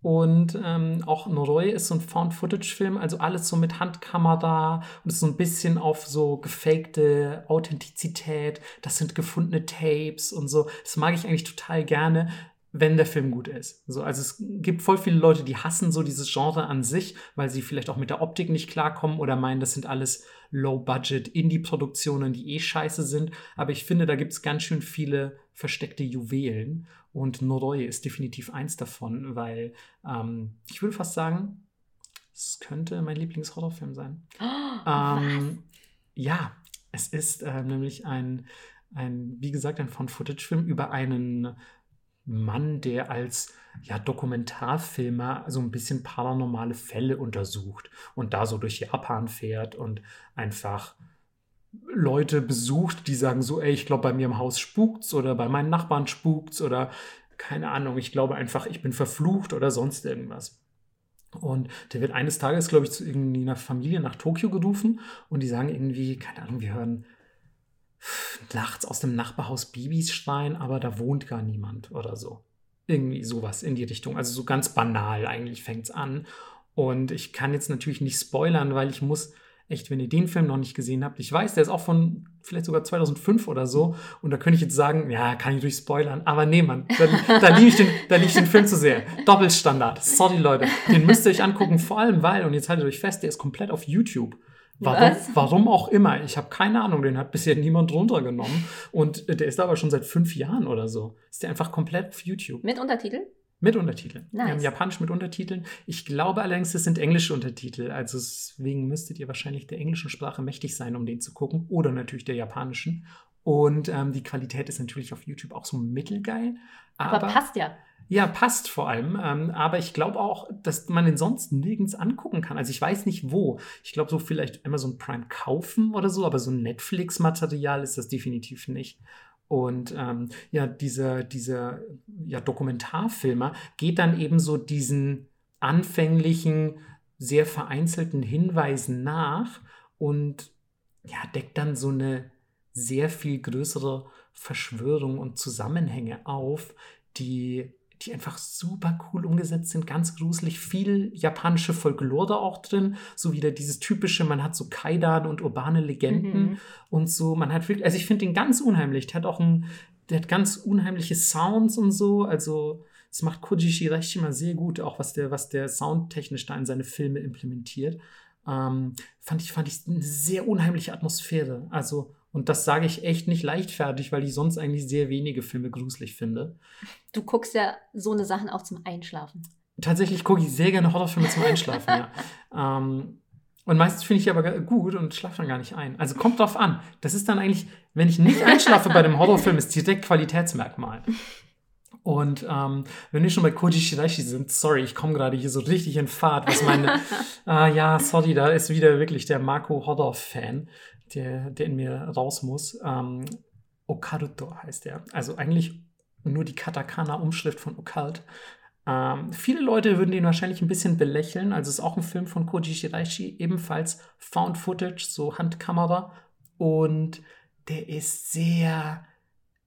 Und ähm, auch Noroi ist so ein Found-Footage-Film, also alles so mit Handkamera und ist so ein bisschen auf so gefakte Authentizität. Das sind gefundene Tapes und so. Das mag ich eigentlich total gerne, wenn der Film gut ist. So, also es gibt voll viele Leute, die hassen so dieses Genre an sich, weil sie vielleicht auch mit der Optik nicht klarkommen oder meinen, das sind alles Low-Budget Indie-Produktionen, die eh scheiße sind. Aber ich finde, da gibt es ganz schön viele versteckte Juwelen und Noroi ist definitiv eins davon, weil ähm, ich würde fast sagen, es könnte mein Lieblingshorrorfilm sein. Oh, ähm, ja, es ist äh, nämlich ein, ein, wie gesagt, ein Found-Footage-Film über einen Mann, der als ja, Dokumentarfilmer so ein bisschen paranormale Fälle untersucht und da so durch Japan fährt und einfach Leute besucht, die sagen so, ey, ich glaube, bei mir im Haus spukt's oder bei meinen Nachbarn spukt's oder keine Ahnung, ich glaube einfach, ich bin verflucht oder sonst irgendwas. Und der wird eines Tages, glaube ich, zu irgendwie einer Familie nach Tokio gerufen und die sagen irgendwie, keine Ahnung, wir hören nachts aus dem Nachbarhaus Bibis schreien, aber da wohnt gar niemand oder so. Irgendwie sowas in die Richtung. Also so ganz banal eigentlich fängt es an. Und ich kann jetzt natürlich nicht spoilern, weil ich muss echt, wenn ihr den Film noch nicht gesehen habt, ich weiß, der ist auch von vielleicht sogar 2005 oder so. Und da könnte ich jetzt sagen, ja, kann ich durch spoilern. Aber nee, Mann, da, da liebe ich, lieb ich den Film zu sehr. Doppelstandard. Sorry, Leute. Den müsst ihr euch angucken, vor allem weil, und jetzt haltet euch fest, der ist komplett auf YouTube. Warum, warum auch immer. Ich habe keine Ahnung, den hat bisher niemand runtergenommen. Und der ist aber schon seit fünf Jahren oder so. Ist der einfach komplett auf YouTube. Mit Untertitel? Mit Untertiteln. Nice. Wir haben Japanisch mit Untertiteln. Ich glaube allerdings, das sind englische Untertitel. Also deswegen müsstet ihr wahrscheinlich der englischen Sprache mächtig sein, um den zu gucken. Oder natürlich der japanischen. Und ähm, die Qualität ist natürlich auf YouTube auch so mittelgeil. Aber, aber passt ja. Ja, passt vor allem. Ähm, aber ich glaube auch, dass man den sonst nirgends angucken kann. Also ich weiß nicht wo. Ich glaube, so vielleicht Amazon Prime kaufen oder so, aber so ein Netflix-Material ist das definitiv nicht. Und ähm, ja, dieser, dieser ja, Dokumentarfilmer geht dann eben so diesen anfänglichen, sehr vereinzelten Hinweisen nach und ja, deckt dann so eine sehr viel größere Verschwörung und Zusammenhänge auf, die die einfach super cool umgesetzt sind, ganz gruselig, viel japanische Folklore auch drin, so wieder dieses typische, man hat so Kaidan und urbane Legenden mhm. und so, man hat wirklich, also ich finde den ganz unheimlich, der hat auch ein, der hat ganz unheimliche Sounds und so, also das macht Koji Shiraishi immer sehr gut, auch was der, was der soundtechnisch da in seine Filme implementiert. Ähm, fand ich, fand ich eine sehr unheimliche Atmosphäre, also und das sage ich echt nicht leichtfertig, weil ich sonst eigentlich sehr wenige Filme gruselig finde. Du guckst ja so eine Sachen auch zum Einschlafen. Tatsächlich gucke ich sehr gerne Horrorfilme zum Einschlafen, ja. Ähm, und meistens finde ich die aber gut und schlafe dann gar nicht ein. Also kommt drauf an. Das ist dann eigentlich, wenn ich nicht einschlafe bei dem Horrorfilm, ist direkt Qualitätsmerkmal. Und ähm, wenn wir schon bei Koji Shiraishi sind, sorry, ich komme gerade hier so richtig in Fahrt, was meine, äh, ja, sorry, da ist wieder wirklich der Marco Hodor-Fan, der, der in mir raus muss. Ähm, Okaruto heißt er. Also eigentlich nur die Katakana-Umschrift von Occult. Ähm, viele Leute würden den wahrscheinlich ein bisschen belächeln. Also es ist auch ein Film von Koji Shiraishi, ebenfalls Found Footage, so Handkamera. Und der ist sehr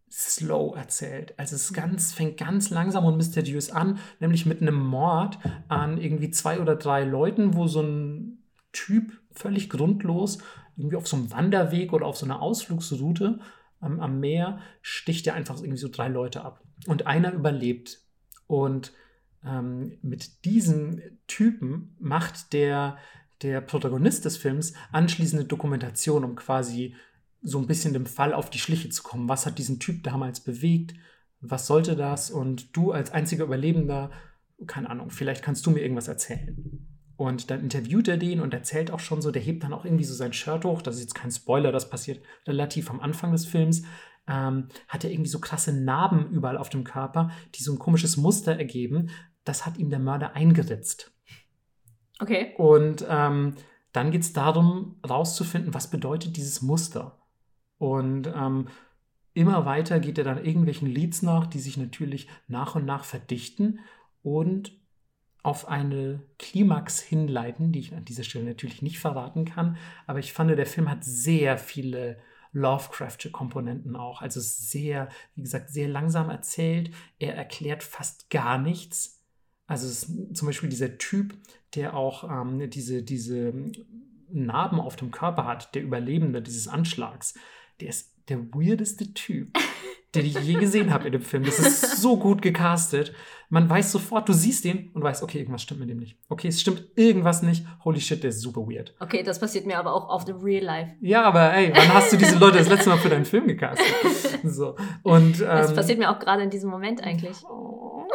slow erzählt. Also es ganz, fängt ganz langsam und mysteriös an, nämlich mit einem Mord an irgendwie zwei oder drei Leuten, wo so ein Typ völlig grundlos irgendwie auf so einem Wanderweg oder auf so einer Ausflugsroute am, am Meer sticht er einfach irgendwie so drei Leute ab. Und einer überlebt. Und ähm, mit diesem Typen macht der, der Protagonist des Films anschließende Dokumentation, um quasi so ein bisschen dem Fall auf die Schliche zu kommen. Was hat diesen Typ damals bewegt? Was sollte das? Und du als einziger Überlebender, keine Ahnung, vielleicht kannst du mir irgendwas erzählen. Und dann interviewt er den und erzählt auch schon so, der hebt dann auch irgendwie so sein Shirt hoch. Das ist jetzt kein Spoiler, das passiert relativ am Anfang des Films. Ähm, hat er irgendwie so krasse Narben überall auf dem Körper, die so ein komisches Muster ergeben. Das hat ihm der Mörder eingeritzt. Okay. Und ähm, dann geht es darum, rauszufinden, was bedeutet dieses Muster. Und ähm, immer weiter geht er dann irgendwelchen Leads nach, die sich natürlich nach und nach verdichten und auf eine Klimax hinleiten, die ich an dieser Stelle natürlich nicht verraten kann. Aber ich fand, der Film hat sehr viele Lovecraftsche Komponenten auch. Also sehr, wie gesagt, sehr langsam erzählt. Er erklärt fast gar nichts. Also zum Beispiel dieser Typ, der auch ähm, diese, diese Narben auf dem Körper hat, der Überlebende dieses Anschlags der ist der weirdeste Typ, den ich je gesehen habe in dem Film. Das ist so gut gecastet. Man weiß sofort, du siehst ihn und weißt, okay, irgendwas stimmt mit dem nicht. Okay, es stimmt irgendwas nicht. Holy shit, der ist super weird. Okay, das passiert mir aber auch auf dem Real Life. Ja, aber ey, wann hast du diese Leute das letzte Mal für deinen Film gecastet? So. Und, ähm, das passiert mir auch gerade in diesem Moment eigentlich. Oh.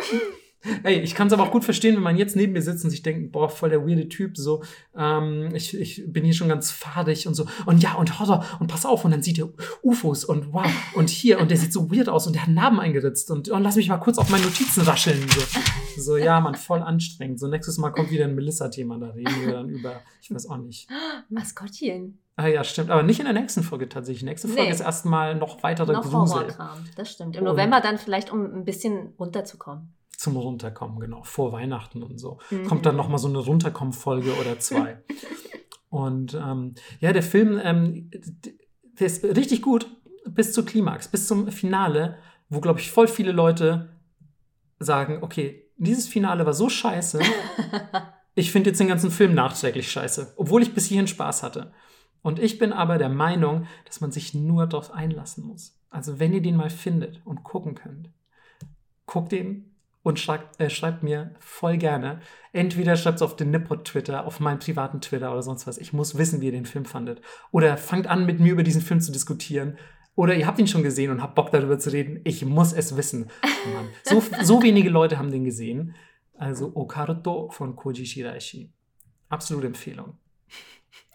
Ey, ich kann es aber auch gut verstehen, wenn man jetzt neben mir sitzt und sich denkt, boah, voll der weirde Typ, so, ähm, ich, ich bin hier schon ganz fadig und so, und ja, und Horror, und pass auf, und dann sieht er UFOs und wow, und hier, und der sieht so weird aus und der hat Narben eingeritzt und, und lass mich mal kurz auf meine Notizen rascheln, so. So, ja, man, voll anstrengend. So, nächstes Mal kommt wieder ein Melissa-Thema, da reden wir dann über, ich weiß auch nicht. Maskottchen. Ah ja, stimmt. Aber nicht in der nächsten Folge tatsächlich. Nächste Folge nee. ist erstmal noch weitere noch Grusel. Horrorkram, das stimmt. Im November dann vielleicht, um ein bisschen runterzukommen zum Runterkommen, genau, vor Weihnachten und so. Mhm. Kommt dann nochmal so eine Runterkommen-Folge oder zwei. und ähm, ja, der Film, ähm, der ist richtig gut bis zur Klimax, bis zum Finale, wo, glaube ich, voll viele Leute sagen, okay, dieses Finale war so scheiße, ich finde jetzt den ganzen Film nachträglich scheiße, obwohl ich bis hierhin Spaß hatte. Und ich bin aber der Meinung, dass man sich nur darauf einlassen muss. Also wenn ihr den mal findet und gucken könnt, guckt den und schreibt, äh, schreibt mir voll gerne. Entweder schreibt es auf den Nippot Twitter, auf meinen privaten Twitter oder sonst was. Ich muss wissen, wie ihr den Film fandet. Oder fangt an, mit mir über diesen Film zu diskutieren. Oder ihr habt ihn schon gesehen und habt Bock darüber zu reden. Ich muss es wissen. Mann. So, so wenige Leute haben den gesehen. Also Okarto von Koji Shiraishi. Absolute Empfehlung.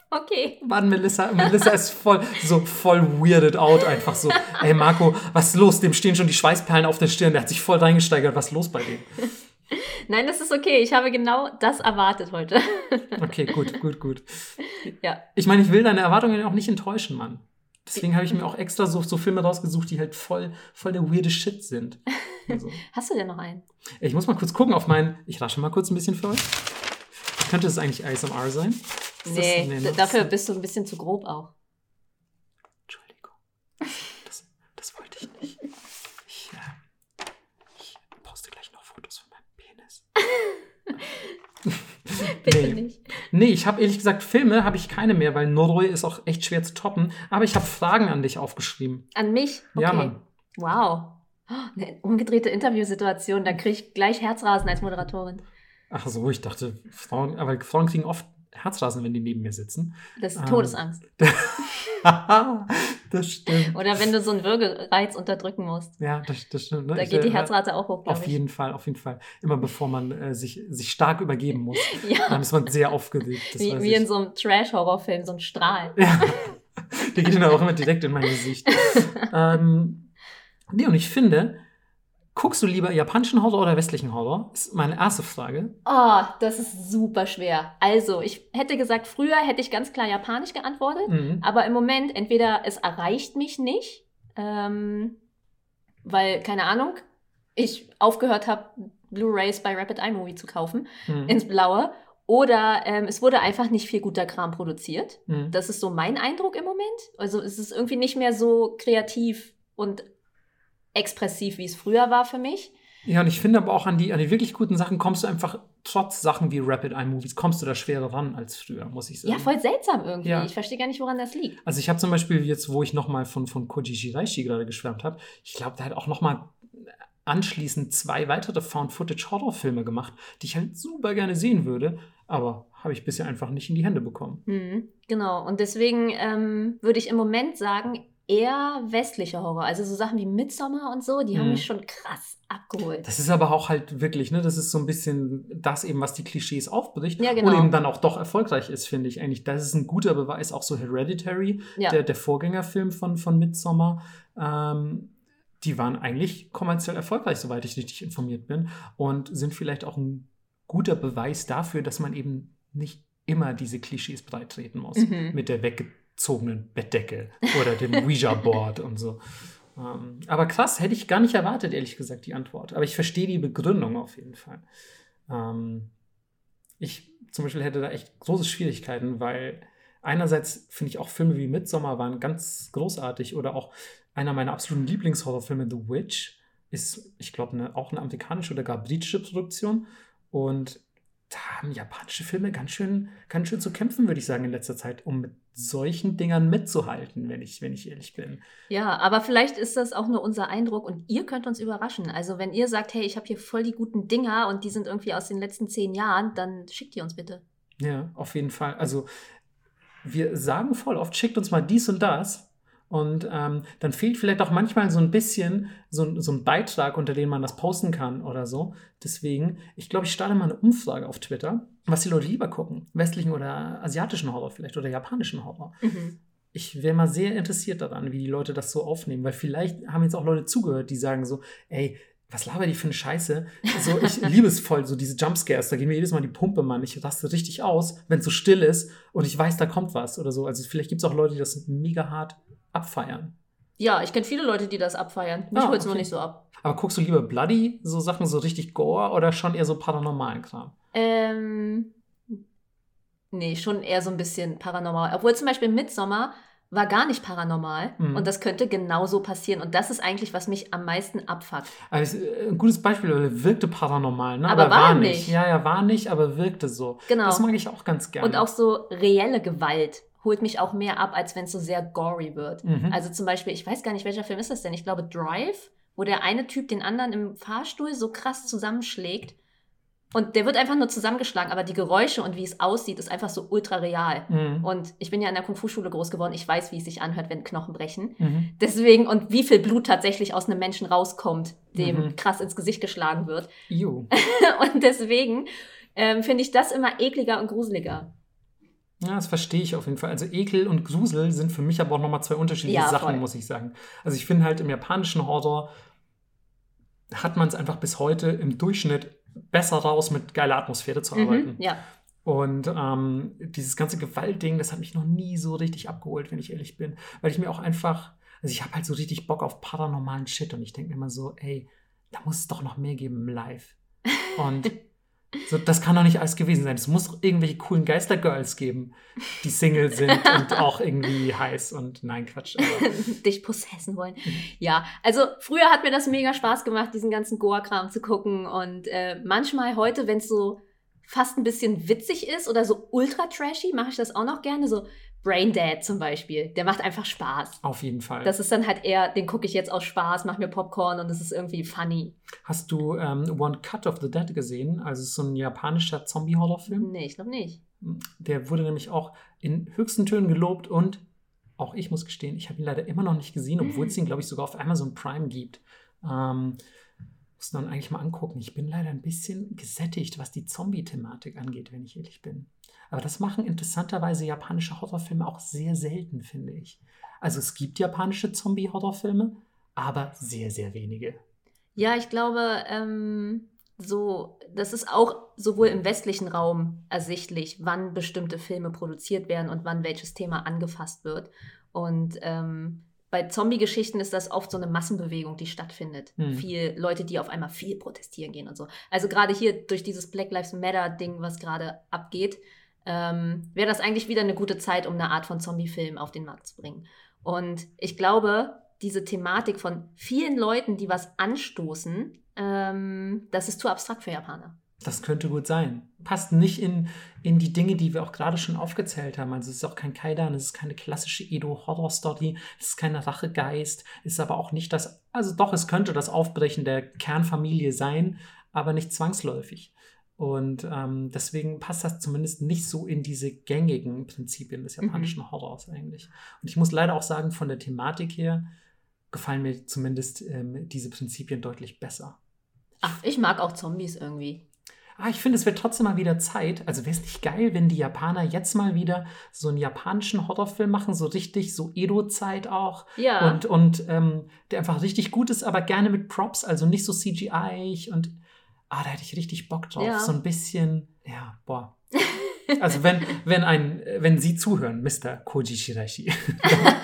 Okay. Mann, Melissa, Melissa ist voll, so voll weirded out, einfach so. Ey, Marco, was ist los? Dem stehen schon die Schweißperlen auf der Stirn. Der hat sich voll reingesteigert. Was ist los bei dem? Nein, das ist okay. Ich habe genau das erwartet heute. Okay, gut, gut, gut. Ja. Ich meine, ich will deine Erwartungen auch nicht enttäuschen, Mann. Deswegen habe ich mir auch extra so, so Filme rausgesucht, die halt voll, voll der weirde Shit sind. Also. Hast du denn noch einen? Ich muss mal kurz gucken auf meinen. Ich rasche mal kurz ein bisschen für euch. Könnte es eigentlich ASMR sein? Nee, dafür bist du ein bisschen zu grob auch. Entschuldigung. Das, das wollte ich nicht. Ich, äh, ich poste gleich noch Fotos von meinem Penis. Bitte nee. nicht. Nee, ich habe ehrlich gesagt, Filme habe ich keine mehr, weil Noroi ist auch echt schwer zu toppen. Aber ich habe Fragen an dich aufgeschrieben. An mich? Okay. Ja, Mann. Wow. Eine umgedrehte Interviewsituation, da kriege ich gleich Herzrasen als Moderatorin. Ach so, ich dachte, Frauen, aber Frauen kriegen oft Herzrasen, wenn die neben mir sitzen. Das ist Todesangst. das stimmt. Oder wenn du so einen Würgereiz unterdrücken musst. Ja, das, das stimmt. Ne? Da geht die äh, Herzrate auch hoch, Auf ich. jeden Fall, auf jeden Fall. Immer bevor man äh, sich, sich stark übergeben muss. ja. Dann ist man sehr aufgeregt. wie, wie in so einem Trash-Horrorfilm, so ein Strahl. Ja. Der geht dann auch immer direkt in mein Gesicht. ähm, nee, und ich finde, Guckst du lieber japanischen Horror oder westlichen Horror? Ist meine erste Frage. Oh, das ist super schwer. Also, ich hätte gesagt, früher hätte ich ganz klar japanisch geantwortet, Mhm. aber im Moment entweder es erreicht mich nicht, ähm, weil, keine Ahnung, ich aufgehört habe, Blu-rays bei Rapid Eye Movie zu kaufen, Mhm. ins Blaue, oder ähm, es wurde einfach nicht viel guter Kram produziert. Mhm. Das ist so mein Eindruck im Moment. Also es ist irgendwie nicht mehr so kreativ und expressiv, wie es früher war für mich. Ja, und ich finde aber auch an die, an die wirklich guten Sachen kommst du einfach, trotz Sachen wie Rapid Eye Movies, kommst du da schwerer ran als früher, muss ich sagen. Ja, voll seltsam irgendwie. Ja. Ich verstehe gar nicht, woran das liegt. Also ich habe zum Beispiel jetzt, wo ich nochmal von, von Koji Shiraishi gerade geschwärmt habe, ich glaube, der hat auch nochmal anschließend zwei weitere Found-Footage-Horrorfilme gemacht, die ich halt super gerne sehen würde, aber habe ich bisher einfach nicht in die Hände bekommen. Mhm, genau. Und deswegen ähm, würde ich im Moment sagen, eher westlicher Horror. Also so Sachen wie Midsommar und so, die haben Mhm. mich schon krass abgeholt. Das ist aber auch halt wirklich, ne, das ist so ein bisschen das eben, was die Klischees aufbricht Ja, genau. und eben dann auch doch erfolgreich ist, finde ich eigentlich. Das ist ein guter Beweis, auch so Hereditary, ja. der, der Vorgängerfilm von, von Midsommar. Ähm, die waren eigentlich kommerziell erfolgreich, soweit ich richtig informiert bin, und sind vielleicht auch ein guter Beweis dafür, dass man eben nicht immer diese Klischees breittreten muss. Mhm. Mit der weggezogenen Bettdecke oder dem Ouija-Board und so. Ähm, aber krass, hätte ich gar nicht erwartet, ehrlich gesagt, die Antwort. Aber ich verstehe die Begründung auf jeden Fall. Ähm, ich zum Beispiel hätte da echt große Schwierigkeiten, weil einerseits finde ich auch Filme wie Midsommar waren ganz großartig oder auch einer meiner absoluten Lieblingshorrorfilme, The Witch, ist, ich glaube, eine, auch eine amerikanische oder gar britische Produktion. Und da haben japanische Filme ganz schön, ganz schön zu kämpfen, würde ich sagen, in letzter Zeit, um mit solchen Dingern mitzuhalten, wenn ich, wenn ich ehrlich bin. Ja, aber vielleicht ist das auch nur unser Eindruck und ihr könnt uns überraschen. Also wenn ihr sagt, hey, ich habe hier voll die guten Dinger und die sind irgendwie aus den letzten zehn Jahren, dann schickt die uns bitte. Ja, auf jeden Fall. Also wir sagen voll oft, schickt uns mal dies und das. Und ähm, dann fehlt vielleicht auch manchmal so ein bisschen so, so ein Beitrag, unter dem man das posten kann oder so. Deswegen, ich glaube, ich starte mal eine Umfrage auf Twitter, was die Leute lieber gucken. Westlichen oder asiatischen Horror vielleicht oder japanischen Horror. Mhm. Ich wäre mal sehr interessiert daran, wie die Leute das so aufnehmen, weil vielleicht haben jetzt auch Leute zugehört, die sagen so, ey, was laber die für eine Scheiße? So, ich liebe es voll, so diese Jumpscares, da geht mir jedes Mal die Pumpe, Mann. Ich raste richtig aus, wenn es so still ist und ich weiß, da kommt was oder so. Also vielleicht gibt es auch Leute, die das mega hart abfeiern. Ja, ich kenne viele Leute, die das abfeiern. Mich Ah, holt's okay. nicht so ab. Aber guckst du lieber Bloody, so Sachen, so richtig Gore oder schon eher so paranormalen Kram? Ähm, nee, schon eher so ein bisschen paranormal. Obwohl zum Beispiel Midsommar war gar nicht paranormal Mhm. und das könnte genauso passieren. Und das ist eigentlich, was mich am meisten abfuckt. Also, ein gutes Beispiel, weil er wirkte paranormal, ne? Aber war nicht. Ja, ja, war nicht, aber wirkte so. Genau. Das mag ich auch ganz gerne. Und auch so reelle Gewalt holt mich auch mehr ab, als wenn es so sehr gory wird. Mhm. Also zum Beispiel, ich weiß gar nicht, welcher Film ist das denn? Ich glaube Drive, wo der eine Typ den anderen im Fahrstuhl so krass zusammenschlägt. Und der wird einfach nur zusammengeschlagen, aber die Geräusche und wie es aussieht, ist einfach so ultra real. Mhm. Und ich bin ja in der Kung-Fu-Schule groß geworden. Ich weiß, wie es sich anhört, wenn Knochen brechen. Mhm. Deswegen, und wie viel Blut tatsächlich aus einem Menschen rauskommt, dem Mhm. krass ins Gesicht geschlagen wird. Und deswegen ähm, finde ich das immer ekliger und gruseliger. Ja, das verstehe ich auf jeden Fall. Also Ekel und Grusel sind für mich aber auch nochmal zwei unterschiedliche Ja, Sachen, voll. muss ich sagen. Also ich finde halt im japanischen Horror hat man es einfach bis heute im Durchschnitt besser raus, mit geiler Atmosphäre zu arbeiten. Mhm, ja. Und ähm, dieses ganze Gewaltding, das hat mich noch nie so richtig abgeholt, wenn ich ehrlich bin. Weil ich mir auch einfach, also ich habe halt so richtig Bock auf paranormalen Shit und ich denke mir immer so, ey, da muss es doch noch mehr geben im Live. Und so, das kann doch nicht alles gewesen sein. Es muss irgendwelche coolen Geistergirls geben, die Single sind und auch irgendwie heiß und nein, Quatsch. Dich possessen wollen. Ja, also früher hat mir das mega Spaß gemacht, diesen ganzen Goa-Kram zu gucken. Und äh, manchmal heute, wenn es so fast ein bisschen witzig ist oder so ultra trashy, mache ich das auch noch gerne. So Brain Dead zum Beispiel. Der macht einfach Spaß. auf jeden Fall. Das ist dann halt eher, den gucke ich jetzt aus Spaß, mache mir Popcorn und es ist irgendwie funny. Hast du ähm, One Cut of the Dead gesehen? Also so ein japanischer Zombie-Horrorfilm. Nee, ich glaube nicht. Der wurde nämlich auch in höchsten Tönen gelobt und auch ich muss gestehen, ich habe ihn leider immer noch nicht gesehen, obwohl es ihn, glaube ich, sogar auf Amazon Prime gibt. Ähm, muss dann eigentlich mal angucken. Ich bin leider ein bisschen gesättigt, was die Zombie-Thematik angeht, wenn ich ehrlich bin. Aber das machen interessanterweise japanische Horrorfilme auch sehr selten, finde ich. Also es gibt japanische Zombie-Horrorfilme, aber sehr, sehr wenige. Ja, ich glaube, ähm, so, das ist auch sowohl im westlichen Raum ersichtlich, wann bestimmte Filme produziert werden und wann welches Thema angefasst wird. Und ähm, bei Zombie-Geschichten ist das oft so eine Massenbewegung, die stattfindet. Hm. Viel Leute, die auf einmal viel protestieren gehen und so. Also gerade hier durch dieses Black Lives Matter-Ding, was gerade abgeht, ähm, wäre das eigentlich wieder eine gute Zeit, um eine Art von Zombie-Film auf den Markt zu bringen. Und ich glaube, diese Thematik von vielen Leuten, die was anstoßen, ähm, das ist zu abstrakt für Japaner. Das könnte gut sein. Passt nicht in, in die Dinge, die wir auch gerade schon aufgezählt haben. Also es ist auch kein Kaidan, es ist keine klassische Edo-Horror-Story, es ist kein Rachegeist, ist aber auch nicht das, also doch, es könnte das Aufbrechen der Kernfamilie sein, aber nicht zwangsläufig. Und ähm, deswegen passt das zumindest nicht so in diese gängigen Prinzipien des japanischen mhm. Horrors eigentlich. Und ich muss leider auch sagen, von der Thematik her gefallen mir zumindest ähm, diese Prinzipien deutlich besser. Ach, ich mag auch Zombies irgendwie ah, ich finde, es wird trotzdem mal wieder Zeit. Also wäre es nicht geil, wenn die Japaner jetzt mal wieder so einen japanischen Horrorfilm machen, so richtig, so Edo-Zeit auch. Ja. Und, und ähm, der einfach richtig gut ist, aber gerne mit Props, also nicht so CGI und ah, da hätte ich richtig Bock drauf. Ja. So ein bisschen, ja, boah. Also wenn, wenn, ein, wenn Sie zuhören, Mr. Koji Shiraishi,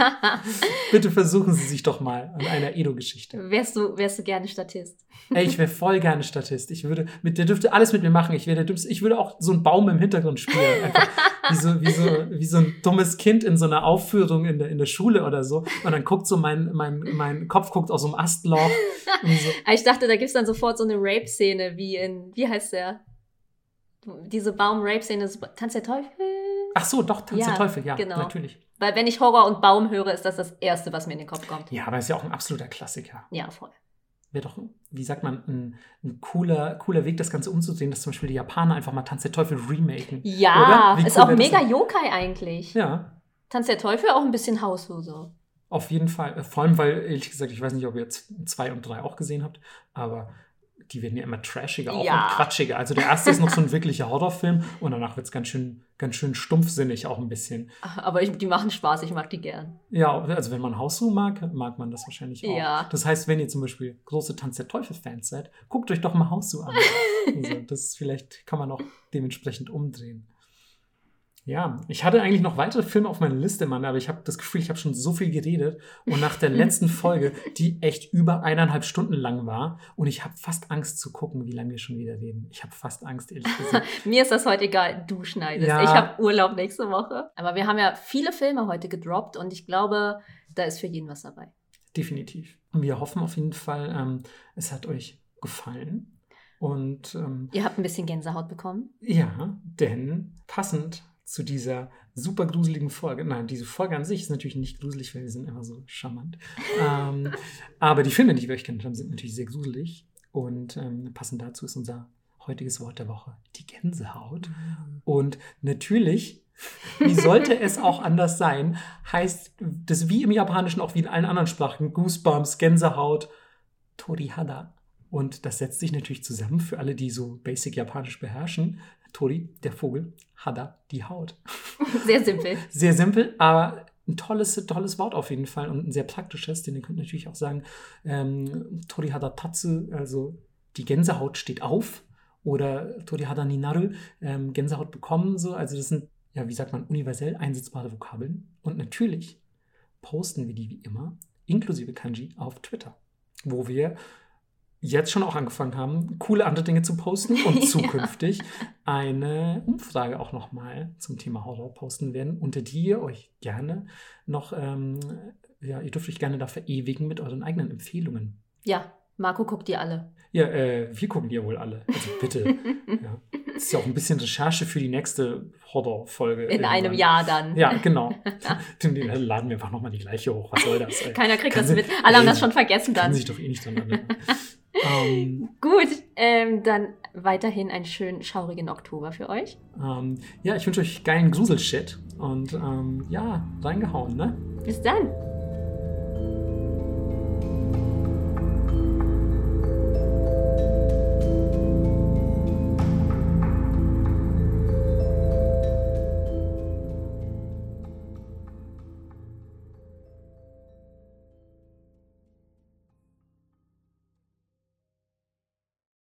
bitte versuchen Sie sich doch mal an einer Edo-Geschichte. Wärst du, wärst du gerne Statist? Ey, ich wäre voll gerne Statist. Ich würde, mit, der dürfte alles mit mir machen. Ich der dümmste. Ich würde auch so einen Baum im Hintergrund spielen. Einfach wie so, wie so, wie so ein dummes Kind in so einer Aufführung in der, in der Schule oder so. Und dann guckt so mein, mein, mein Kopf guckt aus so einem Astloch. So. Ich dachte, da gibt es dann sofort so eine Rape-Szene wie in, wie heißt der? Diese Baum-Rape-Szene, Tanz der Teufel? Ach so, doch, Tanz ja, der Teufel, ja, genau. natürlich. Weil wenn ich Horror und Baum höre, ist das das Erste, was mir in den Kopf kommt. Ja, aber ist ja auch ein absoluter Klassiker. Ja, voll. Wäre doch, wie sagt man, ein, ein, cooler, cooler Weg, das Ganze umzusehen, dass zum Beispiel die Japaner einfach mal Tanz der Teufel remaken. Ja, ist cool auch mega Yokai eigentlich. Ja. Tanz der Teufel auch ein bisschen Hausloser. Auf jeden Fall. Vor allem, weil, ehrlich gesagt, ich weiß nicht, ob ihr jetzt zwei und drei auch gesehen habt, aber die werden ja immer trashiger auch ja. und quatschiger. Also der erste ist noch so ein wirklicher Horrorfilm und danach wird es ganz schön, ganz schön stumpfsinnig auch ein bisschen. Aber ich, die machen Spaß, ich mag die gern. Ja, also wenn man Hausruh mag, mag man das wahrscheinlich auch. Ja. Das heißt, wenn ihr zum Beispiel große Tanz der Teufel-Fans seid, guckt euch doch mal Hausruh an. also das ist, vielleicht kann man auch dementsprechend umdrehen. Ja, ich hatte eigentlich noch weitere Filme auf meiner Liste, Mann, aber ich habe das Gefühl, ich habe schon so viel geredet. Und nach der letzten Folge, die echt über eineinhalb Stunden lang war, und ich habe fast Angst zu gucken, wie lange wir schon wieder reden. Ich habe fast Angst, ehrlich gesagt. Mir ist das heute egal, du schneidest. Ja. Ich habe Urlaub nächste Woche. Aber wir haben ja viele Filme heute gedroppt und ich glaube, da ist für jeden was dabei. Definitiv. Und wir hoffen auf jeden Fall, ähm, es hat euch gefallen. Und ähm, ihr habt ein bisschen Gänsehaut bekommen. Ja, denn passend zu dieser super gruseligen Folge. Nein, diese Folge an sich ist natürlich nicht gruselig, weil wir sind immer so charmant. ähm, aber die Filme, die wir euch kennt haben, sind natürlich sehr gruselig. Und ähm, passend dazu ist unser heutiges Wort der Woche, die Gänsehaut. Mhm. Und natürlich, wie sollte es auch anders sein, heißt das wie im Japanischen auch wie in allen anderen Sprachen Goosebumps, Gänsehaut, Torihada. Und das setzt sich natürlich zusammen für alle, die so Basic Japanisch beherrschen. Tori, der Vogel, Hada, die Haut. Sehr simpel. Sehr simpel, aber ein tolles, tolles Wort auf jeden Fall und ein sehr praktisches, denn ihr könnt natürlich auch sagen, ähm, Tori Hada Tatsu, also die Gänsehaut steht auf oder Tori Hada Ninaru, ähm, Gänsehaut bekommen, so. Also das sind, ja, wie sagt man, universell einsetzbare Vokabeln. Und natürlich posten wir die wie immer, inklusive Kanji, auf Twitter, wo wir jetzt schon auch angefangen haben, coole andere Dinge zu posten und zukünftig ja. eine Umfrage auch nochmal zum Thema Horror posten werden, unter die ihr euch gerne noch, ähm, ja, ihr dürft euch gerne da verewigen mit euren eigenen Empfehlungen. Ja, Marco guckt die alle. Ja, äh, wir gucken die ja wohl alle. Also bitte. ja. Das ist ja auch ein bisschen Recherche für die nächste Horror-Folge. In irgendwann. einem Jahr dann. Ja, genau. dann laden wir einfach nochmal die gleiche hoch. Was soll das? Ey? Keiner kriegt Kann das mit. Alle haben das schon vergessen dann. Kann sich doch eh nicht dran erinnern. Ähm, Gut, ähm, dann weiterhin einen schönen, schaurigen Oktober für euch. Ähm, ja, ich wünsche euch geilen Gruselshit und ähm, ja, reingehauen, ne? Bis dann.